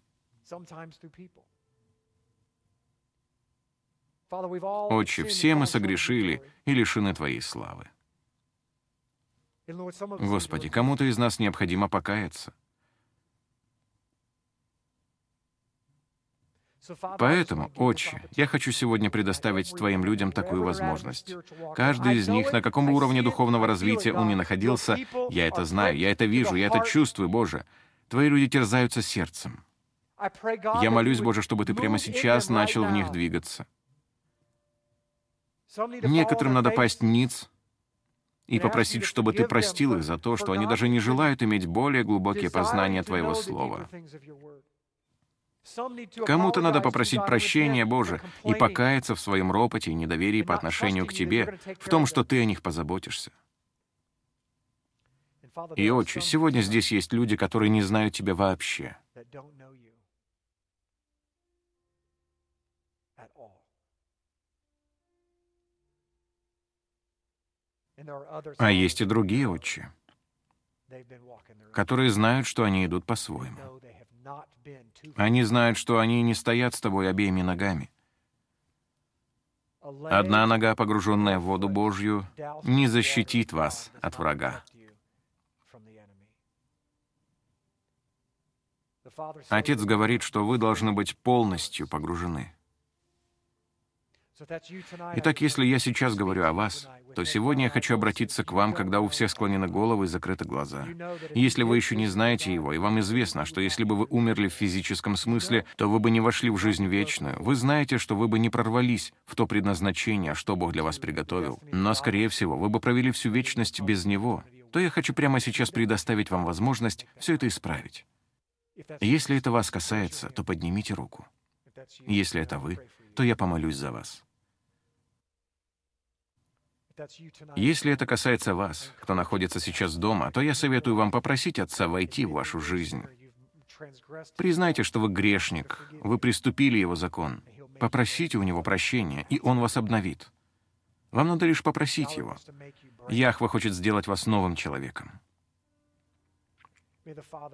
S1: Отче, все мы согрешили и лишены Твоей славы. Господи, кому-то из нас необходимо покаяться. Поэтому, Отче, я хочу сегодня предоставить Твоим людям такую возможность. Каждый из них, на каком уровне духовного развития он ни находился, я это знаю, я это вижу, я это чувствую, Боже. Твои люди терзаются сердцем. Я молюсь, Боже, чтобы Ты прямо сейчас начал в них двигаться. Некоторым надо пасть ниц и попросить, чтобы Ты простил их за то, что они даже не желают иметь более глубокие познания Твоего Слова. Кому-то надо попросить прощения, Боже, и покаяться в своем ропоте и недоверии по отношению к Тебе, в том, что Ты о них позаботишься. И, Отче, сегодня здесь есть люди, которые не знают Тебя вообще. А есть и другие отчи, которые знают, что они идут по-своему. Они знают, что они не стоят с тобой обеими ногами. Одна нога, погруженная в воду Божью, не защитит вас от врага. Отец говорит, что вы должны быть полностью погружены. Итак, если я сейчас говорю о вас, то сегодня я хочу обратиться к вам, когда у всех склонены головы и закрыты глаза. Если вы еще не знаете его, и вам известно, что если бы вы умерли в физическом смысле, то вы бы не вошли в жизнь вечную, вы знаете, что вы бы не прорвались в то предназначение, что Бог для вас приготовил, но, скорее всего, вы бы провели всю вечность без него, то я хочу прямо сейчас предоставить вам возможность все это исправить. Если это вас касается, то поднимите руку. Если это вы, то я помолюсь за вас. Если это касается вас, кто находится сейчас дома, то я советую вам попросить Отца войти в вашу жизнь. Признайте, что вы грешник, вы приступили Его закон. Попросите у Него прощения, и Он вас обновит. Вам надо лишь попросить Его. Яхва хочет сделать вас новым человеком.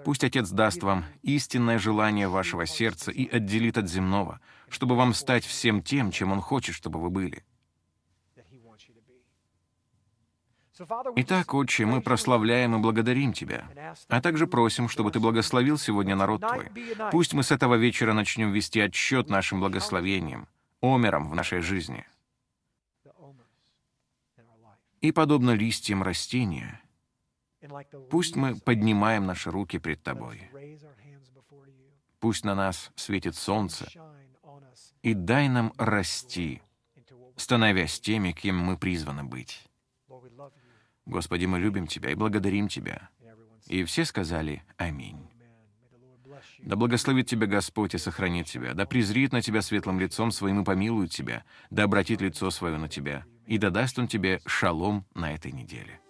S1: Пусть Отец даст вам истинное желание вашего сердца и отделит от земного, чтобы вам стать всем тем, чем Он хочет, чтобы вы были. Итак, Отче, мы прославляем и благодарим Тебя, а также просим, чтобы Ты благословил сегодня народ Твой. Пусть мы с этого вечера начнем вести отчет нашим благословениям, омерам в нашей жизни. И, подобно листьям растения, пусть мы поднимаем наши руки пред Тобой. Пусть на нас светит солнце, и дай нам расти, становясь теми, кем мы призваны быть. Господи, мы любим Тебя и благодарим Тебя. И все сказали «Аминь». Да благословит тебя Господь и сохранит тебя, да презрит на тебя светлым лицом своим и помилует тебя, да обратит лицо свое на тебя, и да даст Он тебе шалом на этой неделе.